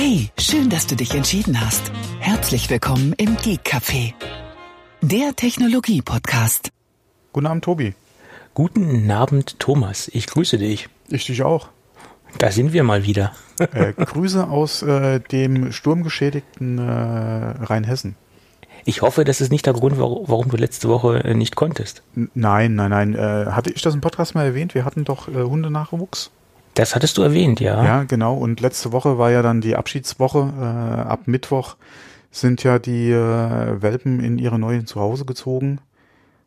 Hey, schön, dass du dich entschieden hast. Herzlich willkommen im Geek Café, der Technologie Podcast. Guten Abend, Tobi. Guten Abend, Thomas. Ich grüße dich. Ich dich auch. Da sind wir mal wieder. Äh, Grüße aus äh, dem sturmgeschädigten äh, Rheinhessen. Ich hoffe, das ist nicht der Grund, warum du letzte Woche äh, nicht konntest. Nein, nein, nein. Äh, hatte ich das im Podcast mal erwähnt? Wir hatten doch äh, Hundenachwuchs. Das hattest du erwähnt, ja. Ja, genau. Und letzte Woche war ja dann die Abschiedswoche. Äh, ab Mittwoch sind ja die äh, Welpen in ihre neuen Zuhause gezogen.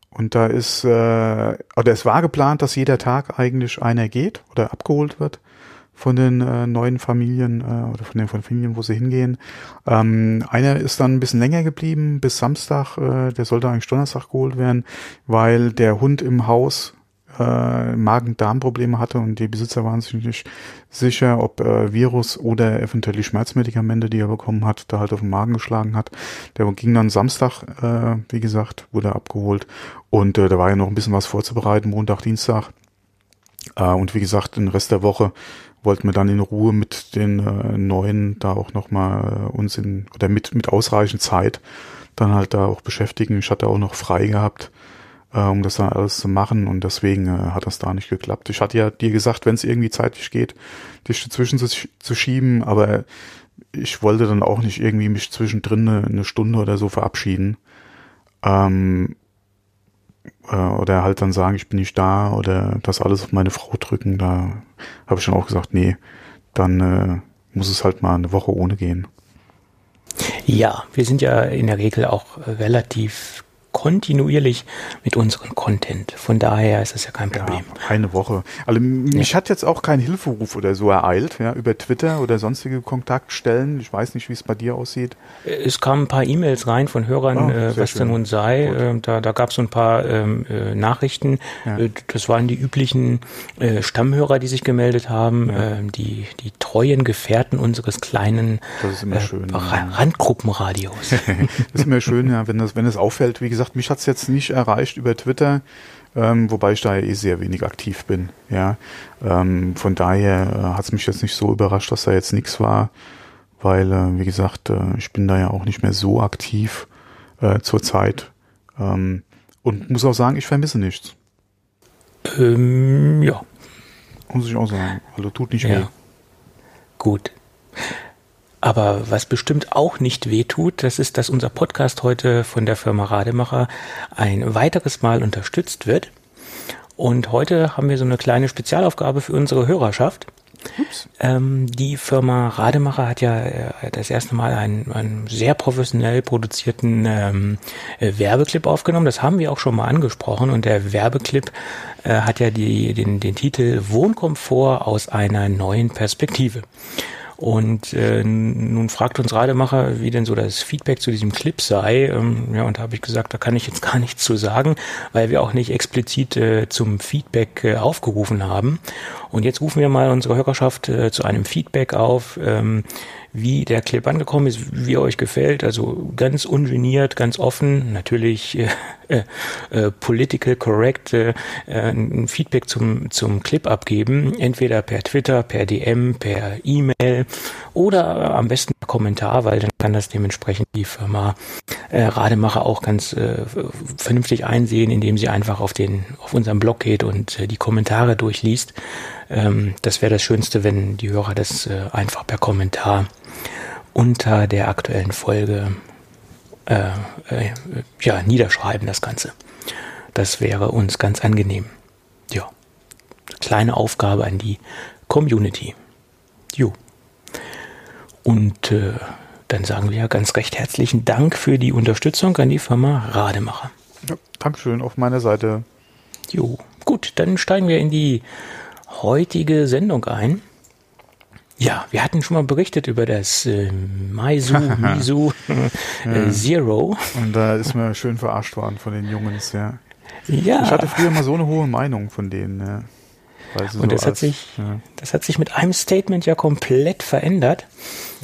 Und da ist, äh, oder es war geplant, dass jeder Tag eigentlich einer geht oder abgeholt wird von den äh, neuen Familien äh, oder von den Familien, wo sie hingehen. Ähm, einer ist dann ein bisschen länger geblieben bis Samstag. Äh, der sollte eigentlich Donnerstag geholt werden, weil der Hund im Haus äh, Magen-Darm-Probleme hatte und die Besitzer waren sich nicht sicher, ob äh, Virus oder eventuell die Schmerzmedikamente, die er bekommen hat, da halt auf den Magen geschlagen hat. Der ging dann Samstag, äh, wie gesagt, wurde abgeholt und äh, da war ja noch ein bisschen was vorzubereiten, Montag, Dienstag. Äh, und wie gesagt, den Rest der Woche wollten wir dann in Ruhe mit den äh, neuen da auch nochmal äh, uns in, oder mit, mit ausreichend Zeit dann halt da auch beschäftigen. Ich hatte auch noch frei gehabt, äh, um das dann alles zu machen und deswegen äh, hat das da nicht geklappt. Ich hatte ja dir gesagt, wenn es irgendwie zeitlich geht, dich dazwischen zu, zu schieben, aber ich wollte dann auch nicht irgendwie mich zwischendrin eine, eine Stunde oder so verabschieden. Ähm, äh, oder halt dann sagen, ich bin nicht da oder das alles auf meine Frau drücken, da habe ich dann auch gesagt, nee, dann äh, muss es halt mal eine Woche ohne gehen. Ja, wir sind ja in der Regel auch relativ kontinuierlich mit unserem Content. Von daher ist das ja kein Problem. Ja, eine Woche. Also mich ja. hat jetzt auch kein Hilferuf oder so ereilt, ja, über Twitter oder sonstige Kontaktstellen. Ich weiß nicht, wie es bei dir aussieht. Es kamen ein paar E-Mails rein von Hörern, oh, äh, was denn nun sei. Äh, da da gab es so ein paar ähm, äh, Nachrichten. Ja. Äh, das waren die üblichen äh, Stammhörer, die sich gemeldet haben, ähm, die, die treuen Gefährten unseres kleinen äh, schön, Randgruppenradios. das ist immer schön, ja, wenn das, wenn es auffällt, wie gesagt, gesagt, mich hat es jetzt nicht erreicht über Twitter, ähm, wobei ich da ja eh sehr wenig aktiv bin. Ja, ähm, von daher äh, hat es mich jetzt nicht so überrascht, dass da jetzt nichts war, weil äh, wie gesagt, äh, ich bin da ja auch nicht mehr so aktiv äh, zurzeit ähm, und muss auch sagen, ich vermisse nichts. Ähm, ja. Muss ich auch sagen. Also tut nicht ja. weh. Gut. Aber was bestimmt auch nicht wehtut, das ist, dass unser Podcast heute von der Firma Rademacher ein weiteres Mal unterstützt wird. Und heute haben wir so eine kleine Spezialaufgabe für unsere Hörerschaft. Ähm, die Firma Rademacher hat ja äh, das erste Mal einen, einen sehr professionell produzierten ähm, äh, Werbeclip aufgenommen. Das haben wir auch schon mal angesprochen. Und der Werbeclip äh, hat ja die, den, den Titel Wohnkomfort aus einer neuen Perspektive. Und äh, nun fragt uns Rademacher, wie denn so das Feedback zu diesem Clip sei. Ähm, ja, und da habe ich gesagt, da kann ich jetzt gar nichts zu sagen, weil wir auch nicht explizit äh, zum Feedback äh, aufgerufen haben. Und jetzt rufen wir mal unsere Hörerschaft äh, zu einem Feedback auf. Ähm, wie der Clip angekommen ist, wie er euch gefällt. Also ganz ungeniert, ganz offen, natürlich äh, äh, äh, political correct äh, ein Feedback zum, zum Clip abgeben. Entweder per Twitter, per DM, per E-Mail oder am besten per Kommentar, weil dann kann das dementsprechend die Firma Rademacher auch ganz vernünftig einsehen, indem sie einfach auf den auf unseren Blog geht und die Kommentare durchliest. Ähm, das wäre das Schönste, wenn die Hörer das einfach per Kommentar unter der aktuellen Folge ja, niederschreiben, das Ganze. Das wäre uns ganz angenehm. Ja, kleine Aufgabe an die Community. Jo. Und äh, dann sagen wir ganz recht herzlichen Dank für die Unterstützung an die Firma Rademacher. Ja, Dankeschön auf meiner Seite. Jo, gut, dann steigen wir in die heutige Sendung ein. Ja, wir hatten schon mal berichtet über das äh, Maisu, Misu äh, Zero. Und da ist mir schön verarscht worden von den Jungs, ja. Ja. Ich hatte früher mal so eine hohe Meinung von denen, ja. Und das, so hat sich, ja. das hat sich mit einem Statement ja komplett verändert.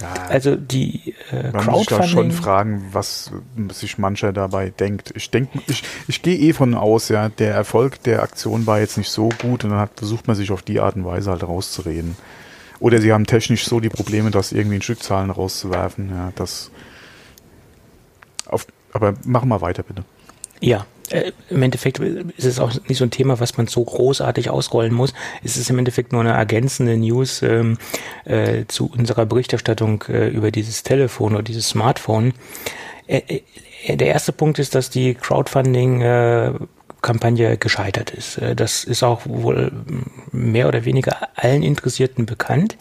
Ja, also die äh, man Crowdfunding. Muss sich da schon fragen, was sich mancher dabei denkt. Ich denke, ich, ich gehe eh von aus, ja, der Erfolg der Aktion war jetzt nicht so gut und dann hat, versucht man sich auf die Art und Weise halt rauszureden. Oder sie haben technisch so die Probleme, das irgendwie in Stückzahlen rauszuwerfen. Ja, das auf, aber machen wir weiter, bitte. Ja, äh, im Endeffekt ist es auch nicht so ein Thema, was man so großartig ausrollen muss. Es ist im Endeffekt nur eine ergänzende News ähm, äh, zu unserer Berichterstattung äh, über dieses Telefon oder dieses Smartphone. Äh, äh, der erste Punkt ist, dass die Crowdfunding äh, Kampagne gescheitert ist. Das ist auch wohl mehr oder weniger allen Interessierten bekannt.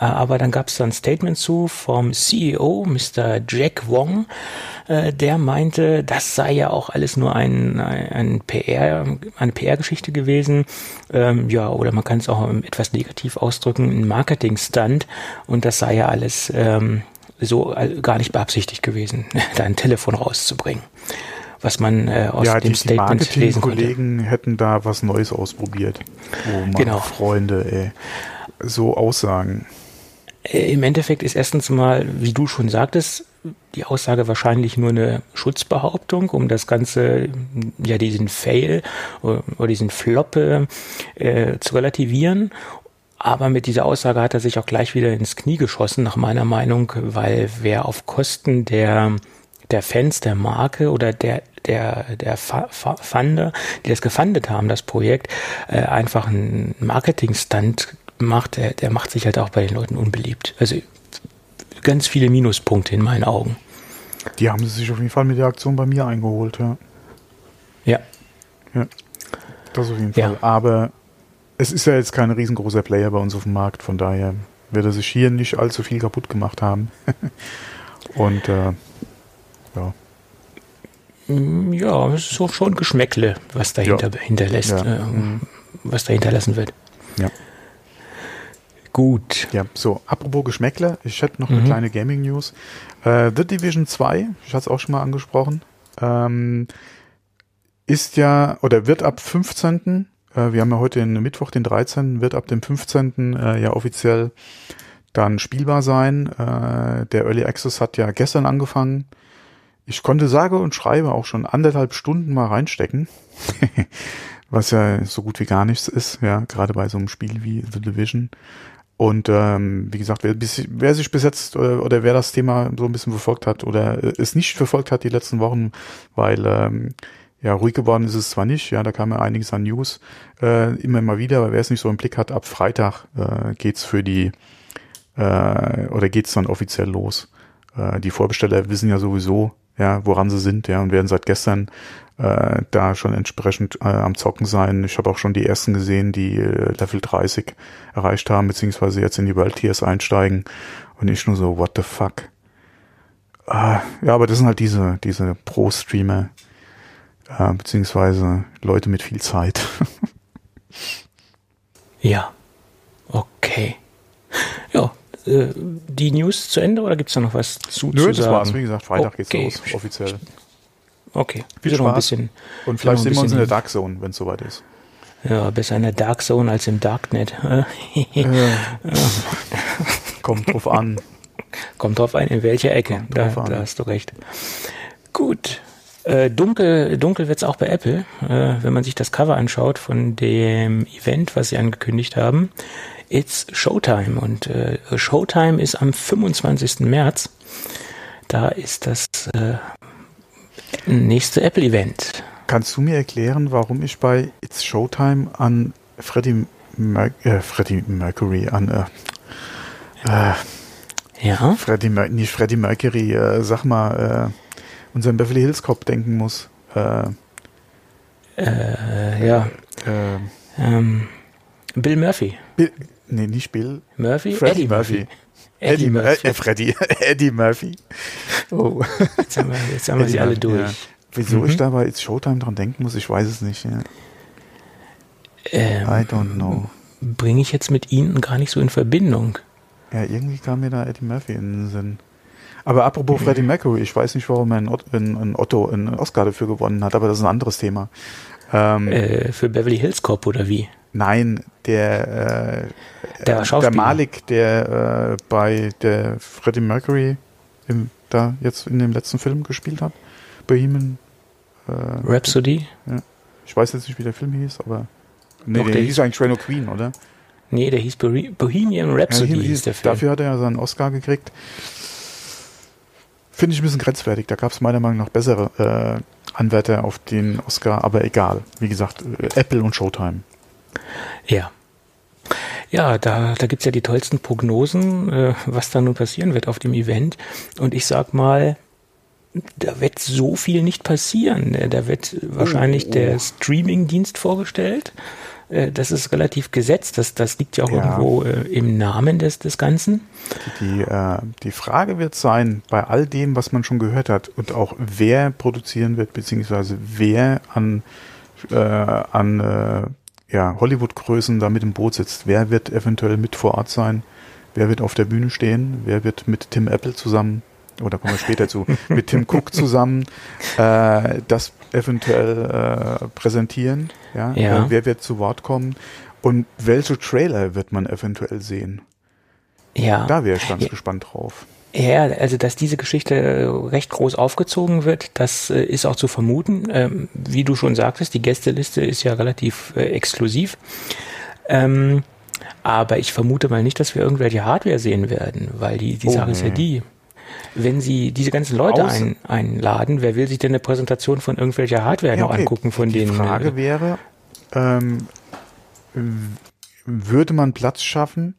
Äh, aber dann gab es ein Statement zu vom CEO, Mr. Jack Wong, äh, der meinte, das sei ja auch alles nur ein, ein PR, eine PR-Geschichte gewesen. Ähm, ja, oder man kann es auch etwas negativ ausdrücken, ein Marketing-Stunt. Und das sei ja alles ähm, so gar nicht beabsichtigt gewesen, da ein Telefon rauszubringen was man äh, aus ja, dem die, Statement die lesen konnte. Kollegen hätten da was Neues ausprobiert. Oh Mann, Genau. Freunde, ey. So Aussagen. Äh, Im Endeffekt ist erstens mal, wie du schon sagtest, die Aussage wahrscheinlich nur eine Schutzbehauptung, um das Ganze, ja, diesen Fail oder oder diesen Flop äh, zu relativieren. Aber mit dieser Aussage hat er sich auch gleich wieder ins Knie geschossen, nach meiner Meinung, weil wer auf Kosten der, der Fans der Marke oder der, der, der Funder, die das gefundet haben, das Projekt, äh, einfach einen Marketing-Stunt macht, der, der macht sich halt auch bei den Leuten unbeliebt. Also ganz viele Minuspunkte in meinen Augen. Die haben sie sich auf jeden Fall mit der Aktion bei mir eingeholt, ja. Ja. Das auf jeden Ja. Fall. Aber es ist ja jetzt kein riesengroßer Player bei uns auf dem Markt, von daher wird er sich hier nicht allzu viel kaputt gemacht haben. Und äh, ja, Mm, Ja, es ist auch schon Geschmäckle, was dahinter hinterlässt, Ja. äh, was da hinterlassen wird. ja. Gut. Ja, so, apropos Geschmäckle, ich hätte noch eine Mhm. kleine Gaming-News. Äh, The Division 2, ich hatte es auch schon mal angesprochen, ähm, ist ja, oder wird ab 15., äh, wir haben ja heute den Mittwoch, den 13., wird ab dem 15. Äh, ja offiziell dann spielbar sein. Äh, der Early Access hat ja gestern angefangen. Ich konnte sage und schreibe auch schon anderthalb Stunden mal reinstecken. Was ja so gut wie gar nichts ist, ja, gerade bei so einem Spiel wie The Division. Und ähm, wie gesagt, wer, wer sich bis jetzt äh, oder wer das Thema so ein bisschen verfolgt hat oder äh, es nicht verfolgt hat die letzten Wochen, weil ähm, ja ruhig geworden ist es zwar nicht, ja, da kam ja einiges an News äh, immer mal wieder, aber wer es nicht so im Blick hat, ab Freitag äh, geht's für die äh, oder geht's dann offiziell los. Äh, die Vorbesteller wissen ja sowieso, ja, woran sie sind, ja, und werden seit gestern äh, da schon entsprechend äh, am Zocken sein. Ich habe auch schon die ersten gesehen, die äh, Level 30 erreicht haben, beziehungsweise jetzt in die World Tiers einsteigen und nicht nur so, what the fuck. Ah, ja, aber das sind halt diese, diese Pro-Streamer, äh, beziehungsweise Leute mit viel Zeit. Ja. Okay. Ja, äh, die News zu Ende oder gibt es da noch was zu, Nö, zu das sagen? war's. Wie gesagt, Freitag geht's Okay. los, offiziell. Okay. Viel noch ein Spaß. bisschen. Und vielleicht sehen wir uns in der Dark Zone, wenn es soweit ist. Ja, besser in der Dark Zone als im Darknet. äh? Kommt drauf an. Kommt drauf ein, in welcher Ecke. Da, an. da hast du recht. Gut. Äh, dunkel dunkel wird's auch bei Apple, äh, wenn man sich das Cover anschaut von dem Event, was sie angekündigt haben. It's Showtime und äh, Showtime ist am 25. März. Da ist das äh, nächste Apple-Event. Kannst du mir erklären, warum ich bei It's Showtime an Freddie, Mer äh, Freddie Mercury, an äh, äh, Ja, Freddie, Mer nicht Freddie Mercury, äh, sag mal, äh, unseren Beverly Hills Cop denken muss? Ja. äh, Ähm, Bill Murphy. Bill, nee, nicht Bill. Murphy? Freddie Eddie Murphy. Eddie Eddie Murphy. Murphy. Äh, Freddie. Eddie Murphy. Oh. Jetzt haben wir, jetzt haben wir sie alle Murphy, durch. ja. Wieso Mhm. ich da bei It's Showtime dran denken muss, ich weiß es nicht. Ja. Ähm, I don't know. bringe ich jetzt mit Ihnen gar nicht so in Verbindung. Ja, irgendwie kam mir da Eddie Murphy in den Sinn. Aber apropos Freddie Mercury, ich weiß nicht, warum er einen Otto einen Oscar dafür gewonnen hat, aber das ist ein anderes Thema. Ähm, Äh, für Beverly Hills Cop oder wie? Nein, der, äh, Der der Malik, der äh, bei der Freddie Mercury im, da jetzt in dem letzten Film gespielt hat, Bohemian. Äh, Rhapsody? ich weiß jetzt nicht, wie der Film hieß, aber nee, Doch, der der hieß eigentlich Reino Queen, oder? Nee, der hieß Bohemian Rhapsody ja, hieß der Film. Dafür hat er ja seinen Oscar gekriegt. Finde ich ein bisschen grenzwertig. Da gab es meiner Meinung nach bessere äh, Anwärter auf den Oscar, aber egal. Wie gesagt, äh, Apple und Showtime. Ja. Ja, da, da gibt's ja die tollsten Prognosen, äh, was da nun passieren wird auf dem Event. Und ich sag mal, da wird so viel nicht passieren. Da wird wahrscheinlich oh, oh. der Streaming-Dienst vorgestellt. Äh, das ist relativ gesetzt. Das, das liegt ja auch ja. irgendwo äh, im Namen des, des Ganzen. Die, äh, die Frage wird sein, bei all dem, was man schon gehört hat und auch wer produzieren wird, beziehungsweise wer an, äh, an äh, ja, Hollywood-Größen da mit im Boot sitzt. Wer wird eventuell mit vor Ort sein? Wer wird auf der Bühne stehen? Wer wird mit Tim Apple zusammen, oder kommen wir später zu, mit Tim Cook zusammen äh, das eventuell äh, präsentieren? Ja? ja. Wer wird zu Wort kommen? Und welche Trailer wird man eventuell sehen? Ja. Da wäre ich ganz ja. gespannt drauf. Ja, also dass diese Geschichte äh, recht groß aufgezogen wird, das äh, ist auch zu vermuten. Ähm, wie du schon sagtest, die Gästeliste ist ja relativ äh, exklusiv. Ähm, aber ich vermute mal nicht, dass wir irgendwelche Hardware sehen werden, weil die, die oh, Sache ist ja die. Wenn Sie diese ganzen Leute ein, einladen, wer will sich denn eine Präsentation von irgendwelcher Hardware ja, noch okay. angucken von die denen? Die Frage wäre, ähm, würde man Platz schaffen,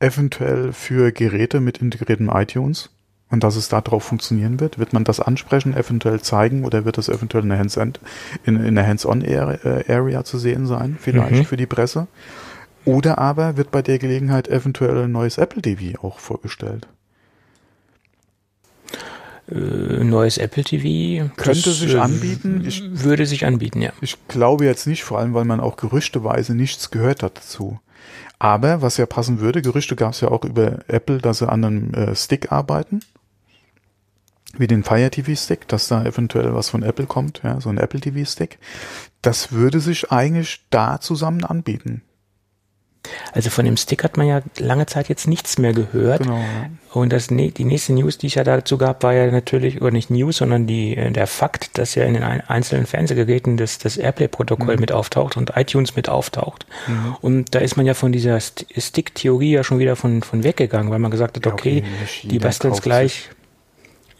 eventuell für Geräte mit integriertem iTunes und dass es darauf funktionieren wird? Wird man das ansprechen, eventuell zeigen oder wird das eventuell in der Hands-on in, in der Hands Area zu sehen sein, vielleicht mhm. für die Presse? Oder aber wird bei der Gelegenheit eventuell ein neues Apple TV auch vorgestellt? Äh, neues Apple TV. Könnte das, sich äh, anbieten. Ich, würde sich anbieten, ja. Ich glaube jetzt nicht, vor allem weil man auch gerüchteweise nichts gehört hat dazu. Aber was ja passen würde, Gerüchte gab es ja auch über Apple, dass sie an einem äh, Stick arbeiten. Wie den Fire TV Stick, dass da eventuell was von Apple kommt, ja, so ein Apple TV Stick. Das würde sich eigentlich da zusammen anbieten. Also von dem Stick hat man ja lange Zeit jetzt nichts mehr gehört. Genau. Und das, die nächste News, die ich ja dazu gab, war ja natürlich, oder nicht News, sondern die, äh, der Fakt, dass ja in den einzelnen Fernsehgeräten das, das Airplay-Protokoll mhm. mit auftaucht und iTunes mit auftaucht. Mhm. Und da ist man ja von dieser Stick-Theorie ja schon wieder von, von weggegangen, weil man gesagt hat, okay, ja, okay die basteln es gleich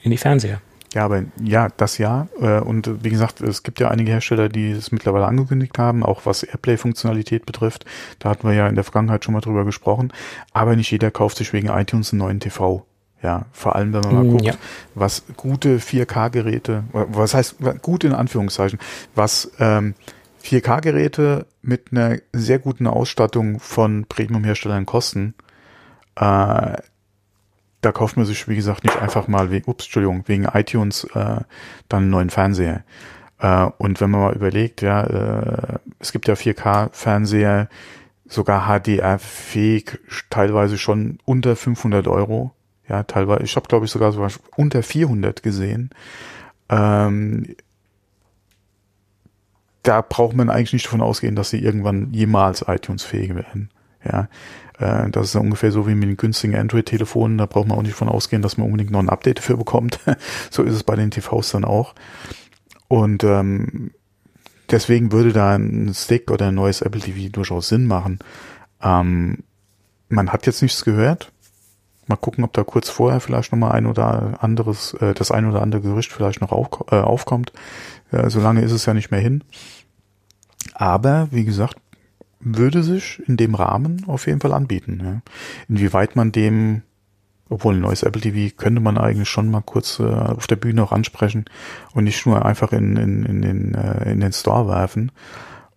in die Fernseher. Ja, aber ja, das ja. Äh, und wie gesagt, es gibt ja einige Hersteller, die es mittlerweile angekündigt haben, auch was Airplay-Funktionalität betrifft. Da hatten wir ja in der Vergangenheit schon mal drüber gesprochen. Aber nicht jeder kauft sich wegen iTunes einen neuen TV. Ja, vor allem, wenn man mal mm, guckt, ja. was gute 4K-Geräte, was heißt gut in Anführungszeichen, was ähm, 4K-Geräte mit einer sehr guten Ausstattung von Premium-Herstellern kosten, äh, da kauft man sich, wie gesagt, nicht einfach mal wegen, ups, Entschuldigung, wegen iTunes äh, dann einen neuen Fernseher. Äh, und wenn man mal überlegt, ja, äh, es gibt ja 4K-Fernseher, sogar HDR-fähig, teilweise schon unter 500 Euro. Ja, teilweise, ich habe glaube ich sogar sogar unter 400 gesehen. Ähm, da braucht man eigentlich nicht davon ausgehen, dass sie irgendwann jemals iTunes-fähig werden. Ja, äh, das ist ungefähr so wie mit den günstigen Android-Telefonen. Da braucht man auch nicht von ausgehen, dass man unbedingt noch ein Update dafür bekommt. so ist es bei den TVs dann auch. Und ähm, deswegen würde da ein Stick oder ein neues Apple TV durchaus Sinn machen. Ähm, man hat jetzt nichts gehört. Mal gucken, ob da kurz vorher vielleicht nochmal ein oder anderes, äh, das ein oder andere Gerücht vielleicht noch auf, äh, aufkommt. Äh, solange ist es ja nicht mehr hin. Aber wie gesagt, würde sich in dem Rahmen auf jeden Fall anbieten. Ja. Inwieweit man dem, obwohl ein neues Apple TV könnte man eigentlich schon mal kurz äh, auf der Bühne auch ansprechen und nicht nur einfach in, in, in, den, äh, in den Store werfen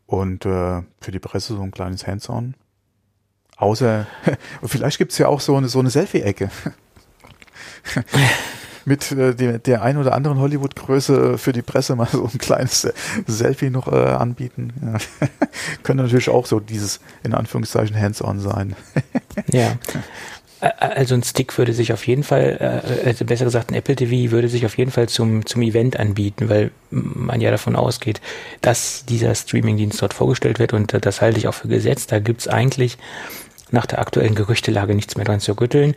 und äh, für die Presse so ein kleines Hands-on. Außer, vielleicht gibt's ja auch so eine, so eine Selfie-Ecke. mit äh, der, der ein oder anderen Hollywood-Größe für die Presse mal so ein kleines äh, Selfie noch äh, anbieten. Ja. Könnte natürlich auch so dieses, in Anführungszeichen, Hands-on sein. ja. Also ein Stick würde sich auf jeden Fall, äh, also besser gesagt ein Apple TV würde sich auf jeden Fall zum, zum Event anbieten, weil man ja davon ausgeht, dass dieser Streamingdienst dort vorgestellt wird und das halte ich auch für gesetzt. Da gibt's eigentlich nach der aktuellen Gerüchtelage nichts mehr dran zu rütteln.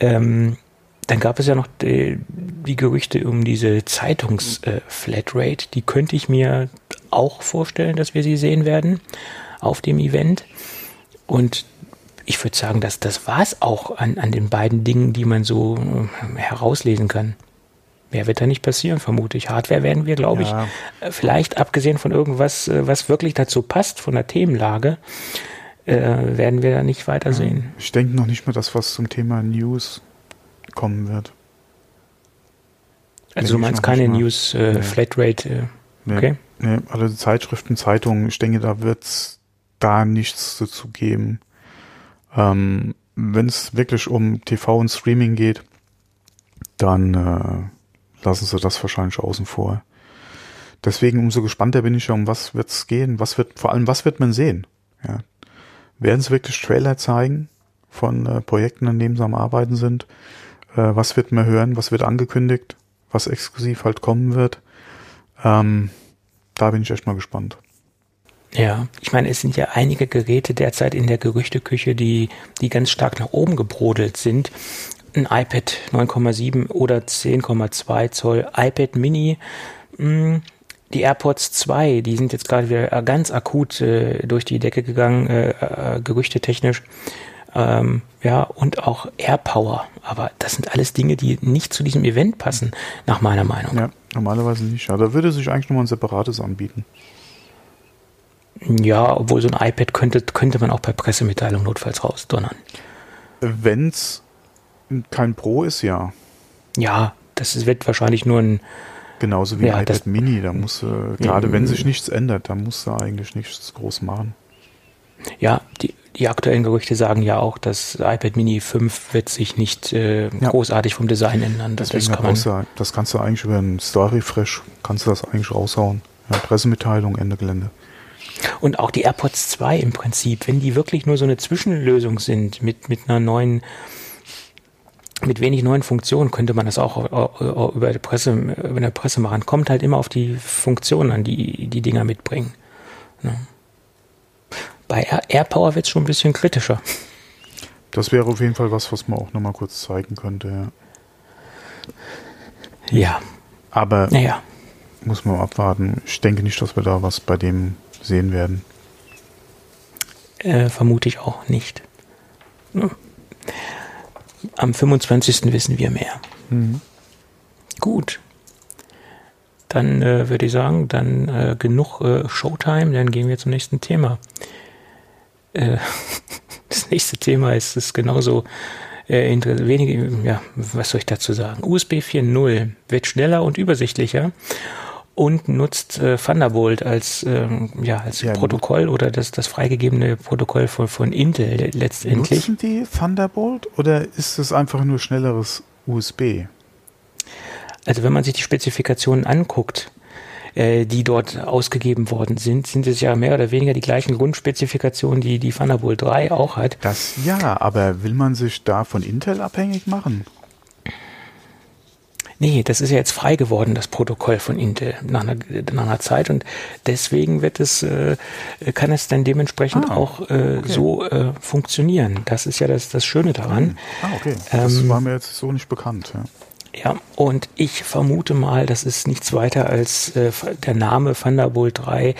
Ähm, dann gab es ja noch die, die Gerüchte um diese Zeitungs-Flatrate. Äh, die könnte ich mir auch vorstellen, dass wir sie sehen werden auf dem Event. Und ich würde sagen, dass das war es auch an, an den beiden Dingen, die man so äh, herauslesen kann. Mehr wird da nicht passieren, vermute ich. Hardware werden wir, glaube ja. ich, äh, vielleicht abgesehen von irgendwas, was wirklich dazu passt, von der Themenlage, werden wir da nicht weiter sehen. Ich denke noch nicht mal, dass was zum Thema News kommen wird. Also du meinst keine News äh, nee. Flatrate, äh, okay? Nee, nee, alle Zeitschriften, Zeitungen, ich denke, da wird es da nichts dazu geben. Ähm, Wenn es wirklich um TV und Streaming geht, dann äh, lassen sie das wahrscheinlich außen vor. Deswegen umso gespannter bin ich ja, um was wird es gehen, was wird, vor allem, was wird man sehen? Ja. Werden es wirklich Trailer zeigen von äh, Projekten, an denen sie am Arbeiten sind? Äh, was wird man hören? Was wird angekündigt? Was exklusiv halt kommen wird? Ähm, da bin ich echt mal gespannt. Ja, ich meine, es sind ja einige Geräte derzeit in der Gerüchteküche, die, die ganz stark nach oben gebrodelt sind. Ein iPad 9,7 oder 10,2 Zoll, iPad Mini, hm, die AirPods 2, die sind jetzt gerade wieder ganz akut äh, durch die Decke gegangen, äh, äh, gerüchtetechnisch. Ähm, ja, und auch AirPower. Aber das sind alles Dinge, die nicht zu diesem Event passen, nach meiner Meinung. Ja, normalerweise nicht. Ja, da würde sich eigentlich nochmal ein separates anbieten. Ja, obwohl so ein iPad könnte, könnte man auch bei Pressemitteilung notfalls rausdonnern. Wenn es kein Pro ist, ja. Ja, das wird wahrscheinlich nur ein. Genauso wie ja, iPad das, Mini, da muss, äh, gerade wenn sich nichts ändert, da muss da eigentlich nichts groß machen. Ja, die, die aktuellen Gerüchte sagen ja auch, das iPad Mini 5 wird sich nicht äh, ja. großartig vom Design ändern. Das, das, kann man, du, das kannst du eigentlich über einen Story Refresh, kannst du das eigentlich raushauen. Ja, Pressemitteilung, Ende Gelände. Und auch die AirPods 2 im Prinzip, wenn die wirklich nur so eine Zwischenlösung sind mit, mit einer neuen, mit wenig neuen Funktionen, könnte man das auch über die Presse, über eine Presse machen. Kommt halt immer auf die Funktionen an, die die Dinger mitbringen. Ne? Bei AirPower wird es schon ein bisschen kritischer. Das wäre auf jeden Fall was, was man auch nochmal kurz zeigen könnte, ja. Ja. Aber naja. muss man abwarten. Ich denke nicht, dass wir da was bei dem sehen werden? Äh, vermute ich auch nicht. Am 25. wissen wir mehr. Mhm. Gut. Dann äh, würde ich sagen, dann äh, genug äh, Showtime, dann gehen wir zum nächsten Thema. Äh, das nächste Thema ist, ist genauso äh, wenige, ja, was soll ich dazu sagen? USB 4.0 wird schneller und übersichtlicher und nutzt äh, Thunderbolt als, ähm, ja, als ja, Protokoll oder das, das freigegebene Protokoll von, von Intel letztendlich. Nutzen die Thunderbolt oder ist es einfach nur schnelleres USB? Also wenn man sich die Spezifikationen anguckt, äh, die dort ausgegeben worden sind, sind es ja mehr oder weniger die gleichen Grundspezifikationen, die die Thunderbolt 3 auch hat. Das ja, aber will man sich da von Intel abhängig machen? Nee, das ist ja jetzt frei geworden, das Protokoll von Intel nach einer, nach einer Zeit und deswegen wird es, äh, kann es dann dementsprechend ah, auch äh, okay. so äh, funktionieren. Das ist ja das, das Schöne daran. Ah, okay. Das ähm, war mir jetzt so nicht bekannt. Ja. Ja, und ich vermute mal, das ist nichts weiter als äh, der Name Thunderbolt 3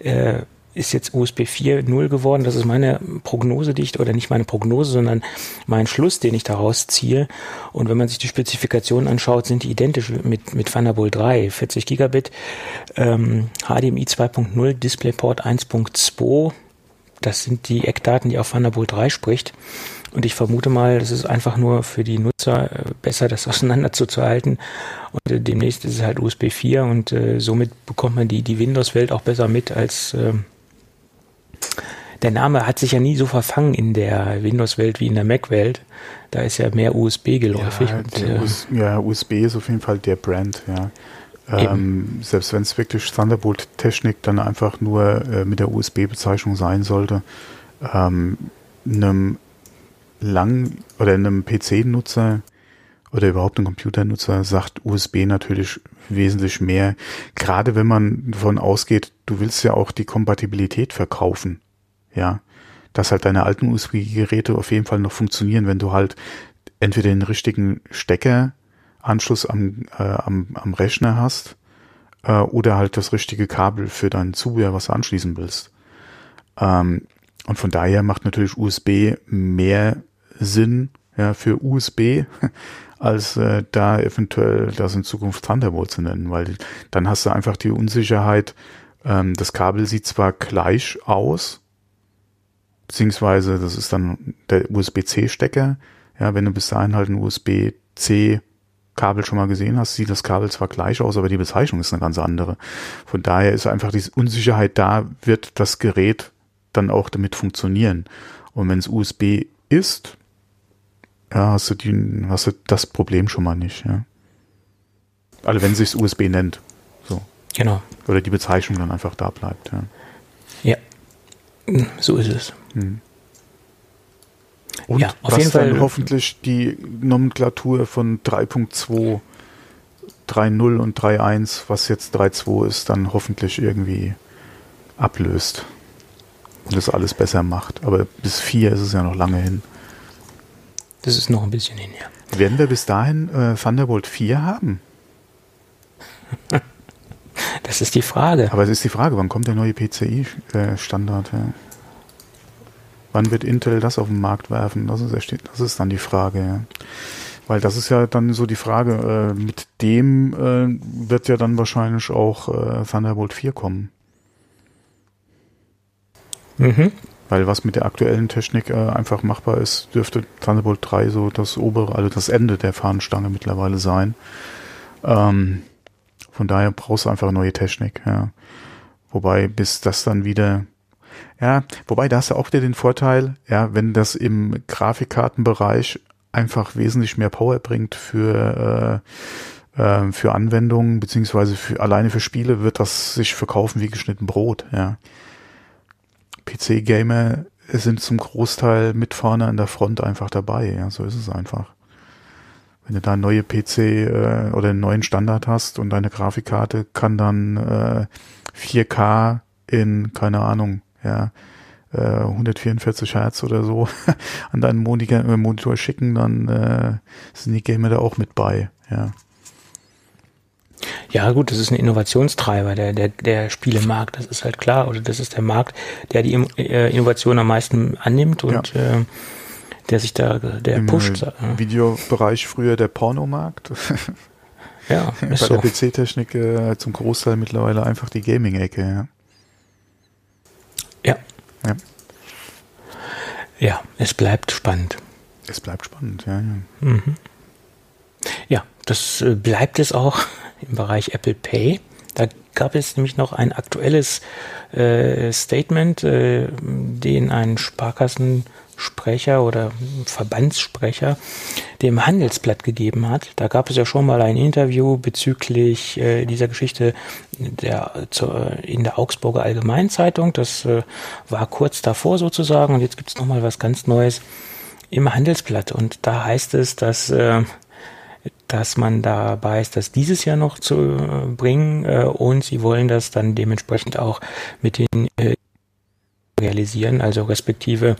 äh, ist jetzt USB 4.0 geworden. Das ist meine Prognose, die ich, oder nicht meine Prognose, sondern mein Schluss, den ich daraus ziehe. Und wenn man sich die Spezifikationen anschaut, sind die identisch mit, mit Thunderbolt 3. 40 Gigabit, ähm, HDMI 2.0, DisplayPort 1.2. Das sind die Eckdaten, die auf Thunderbolt 3 spricht. Und ich vermute mal, das ist einfach nur für die Nutzer äh, besser, das auseinanderzuhalten. Und äh, demnächst ist es halt USB 4 und äh, somit bekommt man die, die Windows-Welt auch besser mit als, äh, der Name hat sich ja nie so verfangen in der Windows-Welt wie in der Mac-Welt. Da ist ja mehr USB geläufig. Ja, und, äh, US ja, USB ist auf jeden Fall der Brand, ja. Ähm, selbst wenn es wirklich Thunderbolt-Technik dann einfach nur äh, mit der USB-Bezeichnung sein sollte, ähm, einem lang oder einem PC-Nutzer oder überhaupt einem Computernutzer sagt USB natürlich wesentlich mehr. Gerade wenn man davon ausgeht, du willst ja auch die Kompatibilität verkaufen ja, dass halt deine alten USB-Geräte auf jeden Fall noch funktionieren, wenn du halt entweder den richtigen Steckeranschluss am, äh, am, am Rechner hast äh, oder halt das richtige Kabel für dein Zubehör, was du anschließen willst. Ähm, und von daher macht natürlich USB mehr Sinn ja, für USB, als äh, da eventuell das in Zukunft Thunderbolt zu nennen, weil dann hast du einfach die Unsicherheit, ähm, das Kabel sieht zwar gleich aus, beziehungsweise das ist dann der USB-C-Stecker, ja, wenn du bis dahin halt ein USB-C Kabel schon mal gesehen hast, sieht das Kabel zwar gleich aus, aber die Bezeichnung ist eine ganz andere. Von daher ist einfach diese Unsicherheit da, wird das Gerät dann auch damit funktionieren. Und wenn es USB ist, ja, hast du, die, hast du das Problem schon mal nicht. Ja. Also wenn es sich USB nennt. So. Genau. Oder die Bezeichnung dann einfach da bleibt. Ja, ja. so ist es. Hm. Und ja, auf was jeden dann Fall hoffentlich die Nomenklatur von 3.2, 3.0 und 3.1, was jetzt 3.2 ist, dann hoffentlich irgendwie ablöst und das alles besser macht. Aber bis 4 ist es ja noch lange hin. Das ist noch ein bisschen hin, ja. Werden wir bis dahin äh, Thunderbolt 4 haben? das ist die Frage. Aber es ist die Frage, wann kommt der neue PCI-Standard? Äh, ja? Wann wird Intel das auf den Markt werfen? Das ist, das ist dann die Frage. Ja. Weil das ist ja dann so die Frage, äh, mit dem äh, wird ja dann wahrscheinlich auch äh, Thunderbolt 4 kommen. Mhm. Weil was mit der aktuellen Technik äh, einfach machbar ist, dürfte Thunderbolt 3 so das obere, also das Ende der Fahnenstange mittlerweile sein. Ähm, von daher brauchst du einfach neue Technik, ja. Wobei, bis das dann wieder ja, wobei da hast du auch wieder den Vorteil, ja, wenn das im Grafikkartenbereich einfach wesentlich mehr Power bringt für äh, äh, für Anwendungen beziehungsweise für alleine für Spiele wird das sich verkaufen wie geschnitten Brot. Ja, PC-Gamer sind zum Großteil mit vorne an der Front einfach dabei. Ja, so ist es einfach. Wenn du da neue PC äh, oder einen neuen Standard hast und deine Grafikkarte kann dann äh, 4K in keine Ahnung ja, 144 äh, Hertz oder so an deinen Monitor, äh, Monitor schicken, dann äh, sind die Gamer da auch mit bei, ja. Ja, gut, das ist ein Innovationstreiber, der, der, der Spielemarkt, das ist halt klar. Oder das ist der Markt, der die äh, Innovation am meisten annimmt und ja. äh, der sich da, der Im pusht. Im Videobereich früher der Pornomarkt. ja, ist Bei so. der PC-Technik äh, zum Großteil mittlerweile einfach die Gaming-Ecke, ja. Ja. Ja. Ja, es bleibt spannend. Es bleibt spannend, ja. Ja, mhm. ja das äh, bleibt es auch im Bereich Apple Pay. Da gab es nämlich noch ein aktuelles äh, Statement, äh, den ein Sparkassen Sprecher oder Verbandssprecher dem Handelsblatt gegeben hat. Da gab es ja schon mal ein Interview bezüglich äh, dieser Geschichte der, zu, in der Augsburger Allgemeinzeitung. Das äh, war kurz davor sozusagen und jetzt gibt es nochmal was ganz Neues im Handelsblatt und da heißt es, dass äh, dass man dabei ist, das dieses Jahr noch zu äh, bringen äh, und sie wollen das dann dementsprechend auch mit den äh, realisieren, also respektive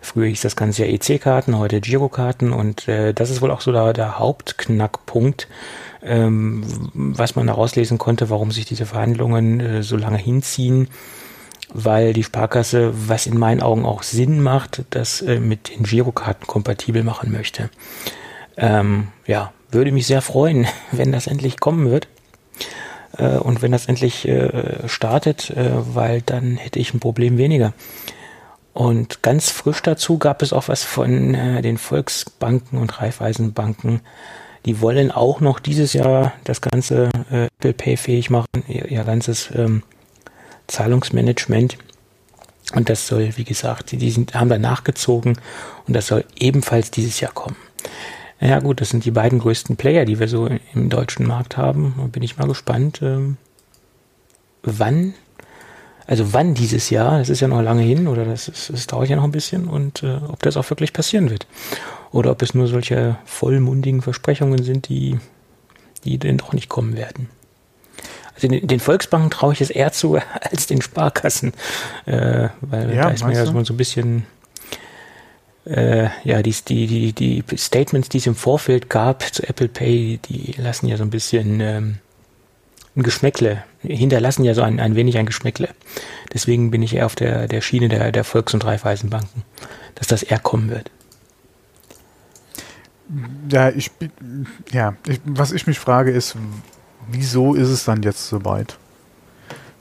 früher hieß das Ganze ja EC-Karten, heute Girokarten und äh, das ist wohl auch so der, der Hauptknackpunkt, ähm, was man daraus lesen konnte, warum sich diese Verhandlungen äh, so lange hinziehen, weil die Sparkasse, was in meinen Augen auch Sinn macht, das äh, mit den Girokarten kompatibel machen möchte. Ähm, ja, würde mich sehr freuen, wenn das endlich kommen wird äh, und wenn das endlich äh, startet, äh, weil dann hätte ich ein Problem weniger. Und ganz frisch dazu gab es auch was von äh, den Volksbanken und Raiffeisenbanken. Die wollen auch noch dieses Jahr das ganze äh, Apple Pay fähig machen, ihr, ihr ganzes ähm, Zahlungsmanagement. Und das soll, wie gesagt, die sind, haben da nachgezogen und das soll ebenfalls dieses Jahr kommen. Ja gut, das sind die beiden größten Player, die wir so im deutschen Markt haben. Da bin ich mal gespannt, ähm, wann, also wann dieses Jahr, das ist ja noch lange hin oder das, ist, das dauert ja noch ein bisschen und äh, ob das auch wirklich passieren wird. Oder ob es nur solche vollmundigen Versprechungen sind, die, die denn doch nicht kommen werden. Also den, den Volksbanken traue ich es eher zu als den Sparkassen, äh, weil ja, da ist mir ja so ein bisschen äh, ja, die, die, die, die Statements, die es im Vorfeld gab zu Apple Pay, die lassen ja so ein bisschen ähm, ein Geschmäckle, hinterlassen ja so ein, ein wenig ein Geschmäckle. Deswegen bin ich eher auf der, der Schiene der, der Volks- und Raiffeisenbanken, dass das eher kommen wird. Ja, ich, ja, ich, was ich mich frage ist, wieso ist es dann jetzt soweit?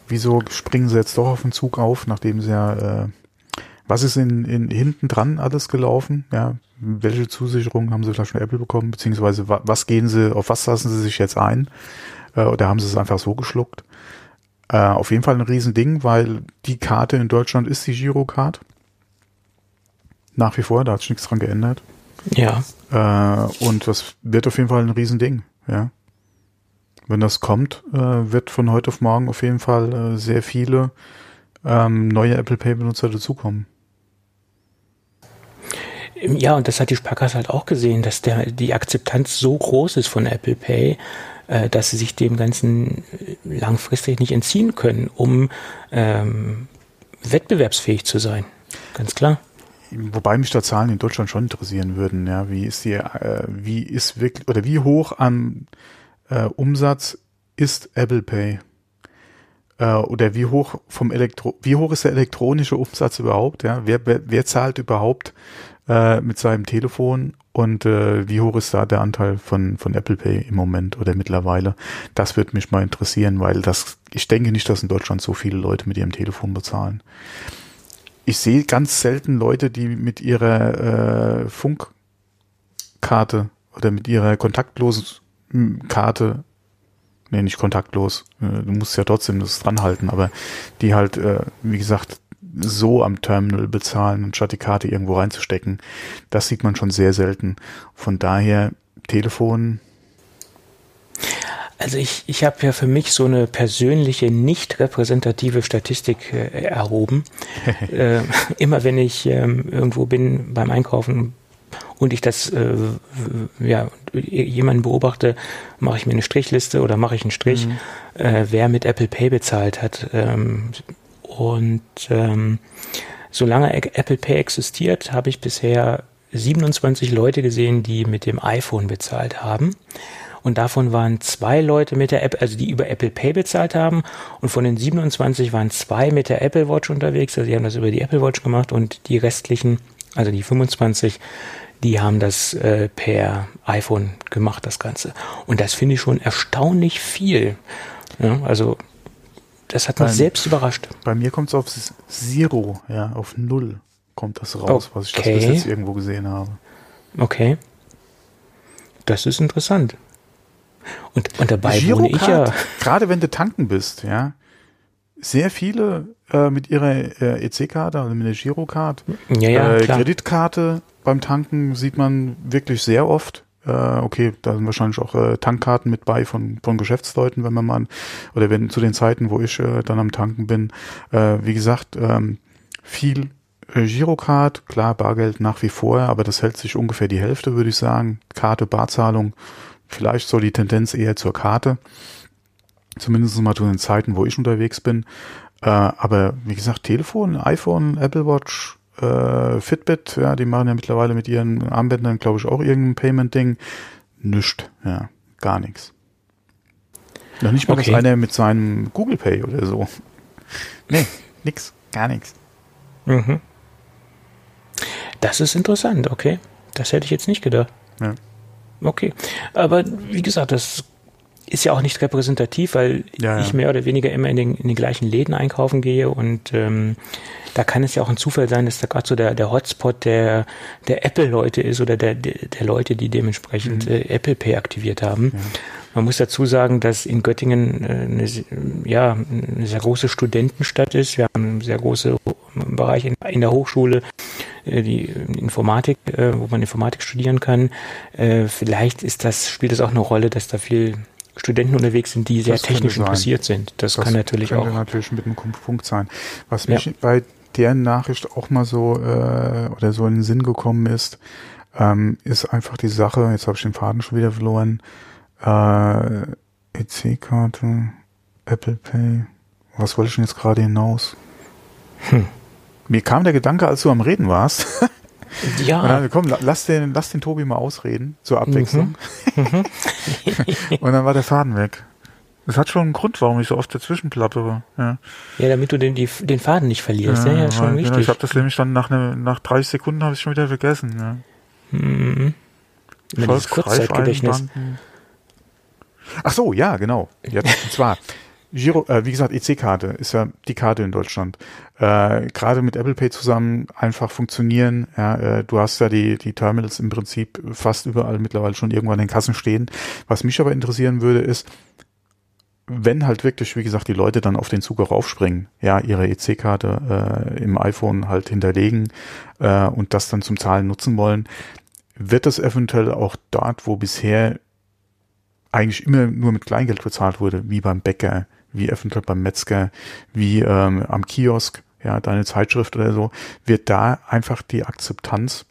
Wieso springen sie jetzt doch auf den Zug auf, nachdem sie ja, äh, was ist in, in hinten dran alles gelaufen? Ja, welche Zusicherungen haben sie vielleicht von Apple bekommen, beziehungsweise was gehen sie, auf was lassen sie sich jetzt ein? Äh, oder haben sie es einfach so geschluckt? Äh, auf jeden Fall ein Riesending, weil die Karte in Deutschland ist die Girocard. Nach wie vor, da hat sich nichts dran geändert. Ja. Äh, und das wird auf jeden Fall ein Riesending, ja. Wenn das kommt, äh, wird von heute auf morgen auf jeden Fall äh, sehr viele ähm, neue Apple Pay Benutzer dazukommen. Ja, und das hat die Sparkasse halt auch gesehen, dass der, die Akzeptanz so groß ist von Apple Pay, äh, dass sie sich dem Ganzen langfristig nicht entziehen können, um ähm, wettbewerbsfähig zu sein. Ganz klar. Wobei mich da Zahlen in Deutschland schon interessieren würden, ja, wie ist die, äh, wie ist wirklich, oder wie hoch an äh, Umsatz ist Apple Pay? Äh, oder wie hoch vom Elektro, wie hoch ist der elektronische Umsatz überhaupt, ja? Wer, wer, wer zahlt überhaupt äh, mit seinem Telefon und äh, wie hoch ist da der Anteil von, von Apple Pay im Moment oder mittlerweile? Das würde mich mal interessieren, weil das, ich denke nicht, dass in Deutschland so viele Leute mit ihrem Telefon bezahlen ich sehe ganz selten Leute, die mit ihrer äh, Funkkarte oder mit ihrer kontaktlosen hm, Karte, nee, nicht kontaktlos, äh, du musst ja trotzdem das dranhalten, aber die halt, äh, wie gesagt, so am Terminal bezahlen, anstatt die Karte irgendwo reinzustecken. Das sieht man schon sehr selten. Von daher, Telefon, also ich, ich habe ja für mich so eine persönliche, nicht repräsentative Statistik äh, erhoben. äh, immer wenn ich ähm, irgendwo bin beim Einkaufen und ich das äh, ja jemanden beobachte, mache ich mir eine Strichliste oder mache ich einen Strich, mhm. äh, wer mit Apple Pay bezahlt hat. Ähm, und ähm, solange Apple Pay existiert, habe ich bisher 27 Leute gesehen, die mit dem iPhone bezahlt haben und davon waren zwei Leute mit der App, also die über Apple Pay bezahlt haben und von den 27 waren zwei mit der Apple Watch unterwegs, also die haben das über die Apple Watch gemacht und die restlichen, also die 25, die haben das äh, per iPhone gemacht, das Ganze. Und das finde ich schon erstaunlich viel. Ja, also das hat mich bei, selbst überrascht. Bei mir kommt es auf Zero, ja, auf Null kommt das raus, okay. was ich das bis jetzt irgendwo gesehen habe. Okay. Das ist interessant. Und, und dabei Girocard, wohne ich ja. Gerade wenn du tanken bist, ja. Sehr viele äh, mit ihrer äh, EC-Karte, also mit der Girocard, ja, ja, äh, Kreditkarte beim Tanken sieht man wirklich sehr oft. Äh, okay, da sind wahrscheinlich auch äh, Tankkarten mit bei von, von Geschäftsleuten, wenn man mal, oder wenn zu den Zeiten, wo ich äh, dann am Tanken bin, äh, wie gesagt, ähm, viel äh, Girocard, klar, Bargeld nach wie vor, aber das hält sich ungefähr die Hälfte, würde ich sagen. Karte, Barzahlung Vielleicht so die Tendenz eher zur Karte. Zumindest mal zu den Zeiten, wo ich unterwegs bin. Äh, aber wie gesagt, Telefon, iPhone, Apple Watch, äh, Fitbit, ja, die machen ja mittlerweile mit ihren Armbändern, glaube ich, auch irgendein Payment-Ding. Nischt, ja, gar nichts. Noch nicht mal okay. das einer mit seinem Google Pay oder so. Nee, nix, gar nichts. Mhm. Das ist interessant, okay. Das hätte ich jetzt nicht gedacht. Ja. Okay. Aber wie gesagt, das ist ja auch nicht repräsentativ, weil ja, ich mehr oder weniger immer in den, in den gleichen Läden einkaufen gehe und ähm, da kann es ja auch ein Zufall sein, dass da gerade so der, der Hotspot der, der Apple-Leute ist oder der, der, der Leute, die dementsprechend mhm. äh, Apple Pay aktiviert haben. Ja. Man muss dazu sagen, dass in Göttingen äh, eine, ja, eine sehr große Studentenstadt ist. Wir haben einen sehr großen Bereich in, in der Hochschule, äh, die Informatik, äh, wo man Informatik studieren kann. Äh, vielleicht ist das, spielt das auch eine Rolle, dass da viel Studenten unterwegs sind, die sehr das technisch interessiert sind. Das, das kann natürlich könnte auch. natürlich mit einem Punkt sein. Was mich ja. bei der Nachricht auch mal so äh, oder so in den Sinn gekommen ist, ähm, ist einfach die Sache, jetzt habe ich den Faden schon wieder verloren, äh, EC-Karte, Apple Pay, was wollte ich denn jetzt gerade hinaus? Hm. Mir kam der Gedanke, als du am Reden warst. Ja. Dann, komm, lass den, lass den Tobi mal ausreden, zur Abwechslung. Mhm. und dann war der Faden weg. Das hat schon einen Grund, warum ich so oft dazwischen plappere. Ja, ja damit du den, die, den Faden nicht verlierst. Ja, ja, ja schon weil, richtig. Genau, ich habe das nämlich dann nach, ne, nach 30 Sekunden habe ich schon wieder vergessen. Ja. Mhm. Dieses Kurzzeitgedächtnis. Ach so, ja, genau. Jetzt, und zwar, Giro, äh, wie gesagt, EC-Karte ist ja die Karte in Deutschland. Äh, Gerade mit Apple Pay zusammen einfach funktionieren. Ja, äh, du hast ja die, die Terminals im Prinzip fast überall mittlerweile schon irgendwann in Kassen stehen. Was mich aber interessieren würde, ist, wenn halt wirklich, wie gesagt, die Leute dann auf den Zug auch aufspringen, ja, ihre EC-Karte äh, im iPhone halt hinterlegen äh, und das dann zum Zahlen nutzen wollen, wird das eventuell auch dort, wo bisher eigentlich immer nur mit Kleingeld bezahlt wurde, wie beim Bäcker, wie eventuell beim Metzger, wie ähm, am Kiosk, ja, deine Zeitschrift oder so, wird da einfach die Akzeptanz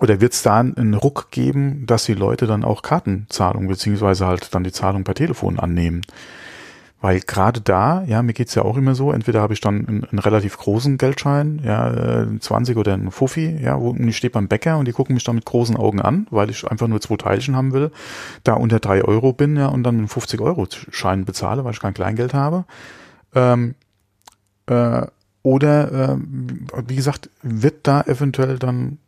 oder wird es da einen Ruck geben, dass die Leute dann auch Kartenzahlung beziehungsweise halt dann die Zahlung per Telefon annehmen? Weil gerade da, ja, mir geht's ja auch immer so, entweder habe ich dann einen, einen relativ großen Geldschein, ja, ein 20 oder ein Fuffi, ja, wo ich stehe beim Bäcker und die gucken mich dann mit großen Augen an, weil ich einfach nur zwei Teilchen haben will, da unter drei Euro bin, ja, und dann einen 50 Euro Schein bezahle, weil ich kein Kleingeld habe. Ähm, äh, oder, äh, wie gesagt, wird da eventuell dann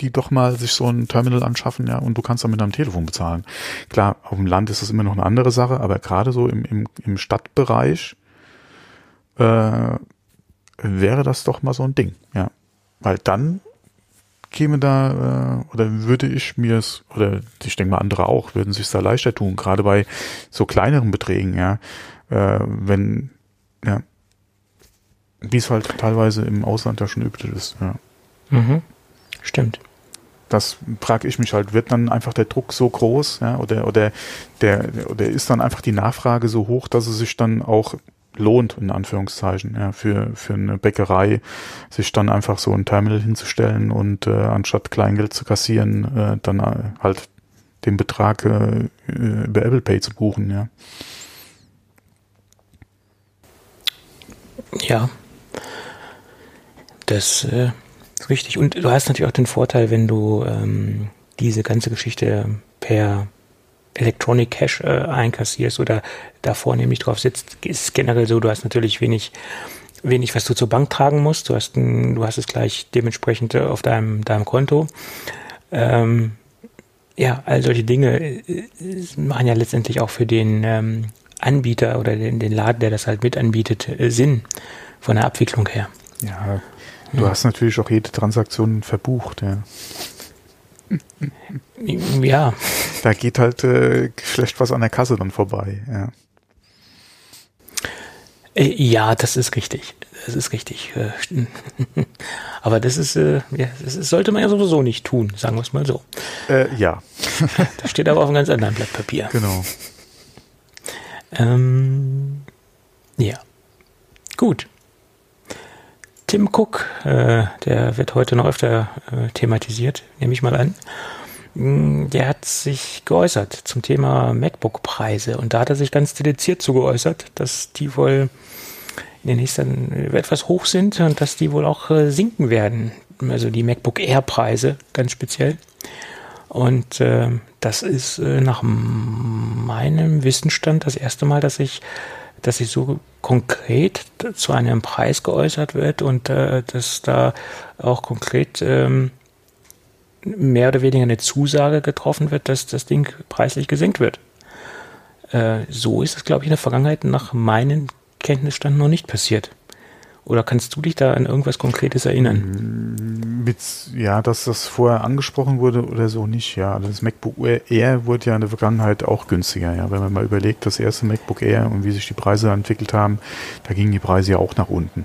die doch mal sich so ein Terminal anschaffen, ja, und du kannst dann mit deinem Telefon bezahlen. Klar, auf dem Land ist das immer noch eine andere Sache, aber gerade so im, im, im Stadtbereich äh, wäre das doch mal so ein Ding, ja. Weil dann käme da, äh, oder würde ich mir es, oder ich denke mal andere auch, würden sich da leichter tun, gerade bei so kleineren Beträgen, ja, äh, wenn, ja, wie es halt teilweise im Ausland ja schon üblich ist, ja. Mhm. Stimmt. Das frage ich mich halt, wird dann einfach der Druck so groß, ja, oder, oder der, oder ist dann einfach die Nachfrage so hoch, dass es sich dann auch lohnt, in Anführungszeichen, ja, für, für eine Bäckerei, sich dann einfach so ein Terminal hinzustellen und äh, anstatt Kleingeld zu kassieren, äh, dann äh, halt den Betrag äh, über Apple Pay zu buchen, ja. Ja. Das äh, Richtig. Und du hast natürlich auch den Vorteil, wenn du ähm, diese ganze Geschichte per Electronic Cash äh, einkassierst oder da vornehmlich drauf sitzt, ist es generell so, du hast natürlich wenig, wenig, was du zur Bank tragen musst. Du hast, ein, du hast es gleich dementsprechend äh, auf deinem, deinem Konto. Ähm, ja, all solche Dinge äh, machen ja letztendlich auch für den ähm, Anbieter oder den, den Laden, der das halt mit anbietet, äh, Sinn von der Abwicklung her. Ja, Du ja. hast natürlich auch jede Transaktion verbucht, ja. Ja. Da geht halt äh, schlecht was an der Kasse dann vorbei, ja. Äh, ja, das ist richtig. Das ist richtig. Äh, aber das ist, äh, ja, das sollte man ja sowieso nicht tun, sagen wir es mal so. Äh, ja. Das steht aber auf einem ganz anderen Blatt Papier. Genau. Ähm, ja. Gut. Tim Cook, äh, der wird heute noch öfter äh, thematisiert, nehme ich mal an. Mm, der hat sich geäußert zum Thema MacBook-Preise und da hat er sich ganz dediziert zu geäußert, dass die wohl in den nächsten äh, etwas hoch sind und dass die wohl auch äh, sinken werden. Also die MacBook Air-Preise ganz speziell. Und äh, das ist äh, nach meinem Wissensstand das erste Mal, dass ich dass sich so konkret zu einem Preis geäußert wird und äh, dass da auch konkret ähm, mehr oder weniger eine Zusage getroffen wird, dass das Ding preislich gesenkt wird. Äh, so ist es, glaube ich, in der Vergangenheit nach meinem Kenntnisstand noch nicht passiert. Oder kannst du dich da an irgendwas Konkretes erinnern? Mit, ja, dass das vorher angesprochen wurde oder so nicht, ja. Also das MacBook Air wurde ja in der Vergangenheit auch günstiger, ja. Wenn man mal überlegt, das erste MacBook Air und wie sich die Preise entwickelt haben, da gingen die Preise ja auch nach unten.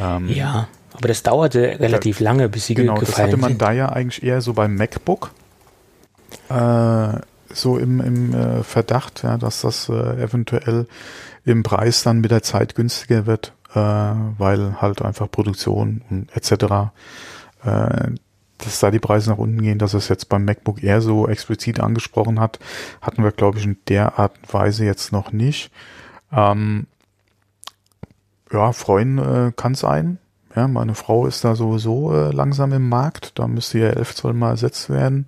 Ähm, ja, aber das dauerte relativ da, lange, bis sie genau, gefallen sind. Genau, das hatte man sind. da ja eigentlich eher so beim MacBook. Äh, so im, im äh, Verdacht, ja, dass das äh, eventuell im Preis dann mit der Zeit günstiger wird äh, weil halt einfach Produktion und etc. Äh, dass da die Preise nach unten gehen, dass es jetzt beim MacBook Air so explizit angesprochen hat, hatten wir, glaube ich, in der Art und Weise jetzt noch nicht. Ähm, ja, freuen äh, kann sein. Ja, meine Frau ist da sowieso äh, langsam im Markt. Da müsste ja 11 Zoll mal ersetzt werden.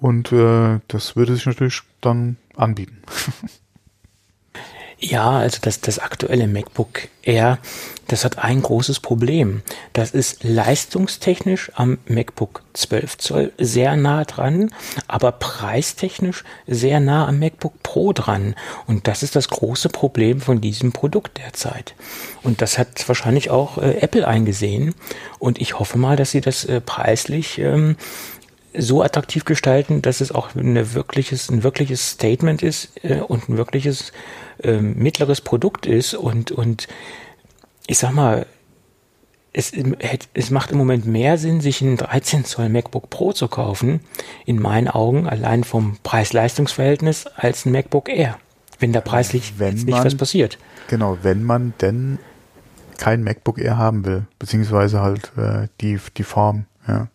Und äh, das würde sich natürlich dann anbieten. Ja, also das, das aktuelle MacBook Air, das hat ein großes Problem. Das ist leistungstechnisch am MacBook 12 Zoll sehr nah dran, aber preistechnisch sehr nah am MacBook Pro dran. Und das ist das große Problem von diesem Produkt derzeit. Und das hat wahrscheinlich auch äh, Apple eingesehen. Und ich hoffe mal, dass sie das äh, preislich ähm, so attraktiv gestalten, dass es auch eine wirkliches, ein wirkliches Statement ist äh, und ein wirkliches äh, mittleres Produkt ist und, und ich sag mal, es, es macht im Moment mehr Sinn, sich einen 13 Zoll MacBook Pro zu kaufen, in meinen Augen, allein vom Preis-Leistungs-Verhältnis, als ein MacBook Air. Wenn da preislich wenn nicht man, was passiert. Genau, wenn man denn kein MacBook Air haben will, beziehungsweise halt äh, die, die Form, ja.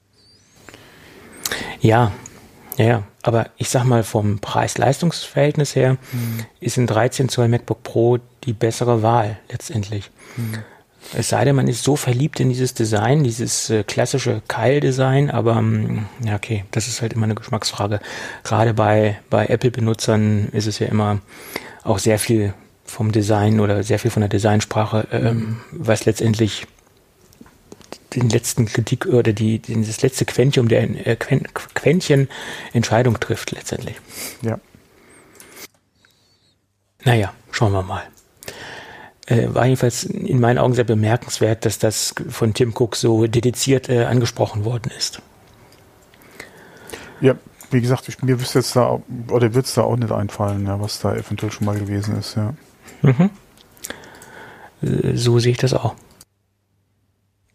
Ja, ja, ja. Aber ich sag mal, vom Preis-Leistungs-Verhältnis her hm. ist ein 13 Zoll MacBook Pro die bessere Wahl letztendlich. Hm. Es sei denn, man ist so verliebt in dieses Design, dieses äh, klassische Keil-Design, aber ähm, ja, okay, das ist halt immer eine Geschmacksfrage. Gerade bei, bei Apple-Benutzern ist es ja immer auch sehr viel vom Design oder sehr viel von der Designsprache, ähm, was letztendlich den letzten Kritik oder die, das letzte Quäntchen der äh, Quäntchen Entscheidung trifft letztendlich. Ja. Naja, schauen wir mal. Äh, war jedenfalls in meinen Augen sehr bemerkenswert, dass das von Tim Cook so dediziert äh, angesprochen worden ist. Ja, wie gesagt, ich, mir wüsste jetzt da, oder wird es da auch nicht einfallen, ja, was da eventuell schon mal gewesen ist, ja. Mhm. Äh, so sehe ich das auch.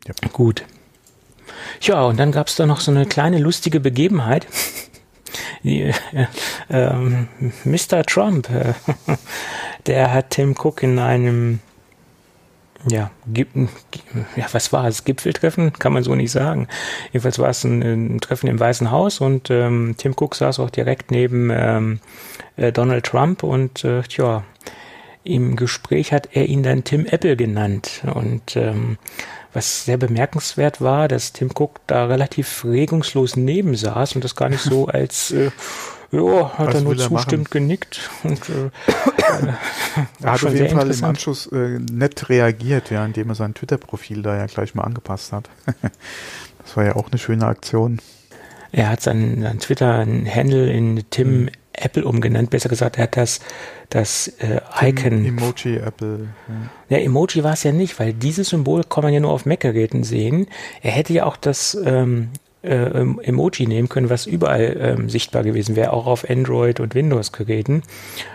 Ja. Gut. Ja, und dann gab es da noch so eine kleine lustige Begebenheit. Die, äh, äh, Mr. Trump, äh, der hat Tim Cook in einem, ja, ja, was war es? Gipfeltreffen? Kann man so nicht sagen. Jedenfalls war es ein, ein Treffen im Weißen Haus und ähm, Tim Cook saß auch direkt neben ähm, äh, Donald Trump und äh, ja, im Gespräch hat er ihn dann Tim Apple genannt und ähm, was sehr bemerkenswert war, dass Tim Cook da relativ regungslos neben saß und das gar nicht so als äh, ja, hat Was er nur zustimmend genickt. Und, äh, er hat auf jeden Fall im Anschluss äh, nett reagiert, ja, indem er sein Twitter-Profil da ja gleich mal angepasst hat. das war ja auch eine schöne Aktion. Er hat seinen, seinen Twitter-Handle in Tim mhm. Apple umgenannt, besser gesagt, er hat das, das äh, Icon. Emoji Apple. Ja, ja Emoji war es ja nicht, weil dieses Symbol kann man ja nur auf Mac-Geräten sehen. Er hätte ja auch das ähm, äh, Emoji nehmen können, was überall ähm, sichtbar gewesen wäre, auch auf Android und Windows-Geräten.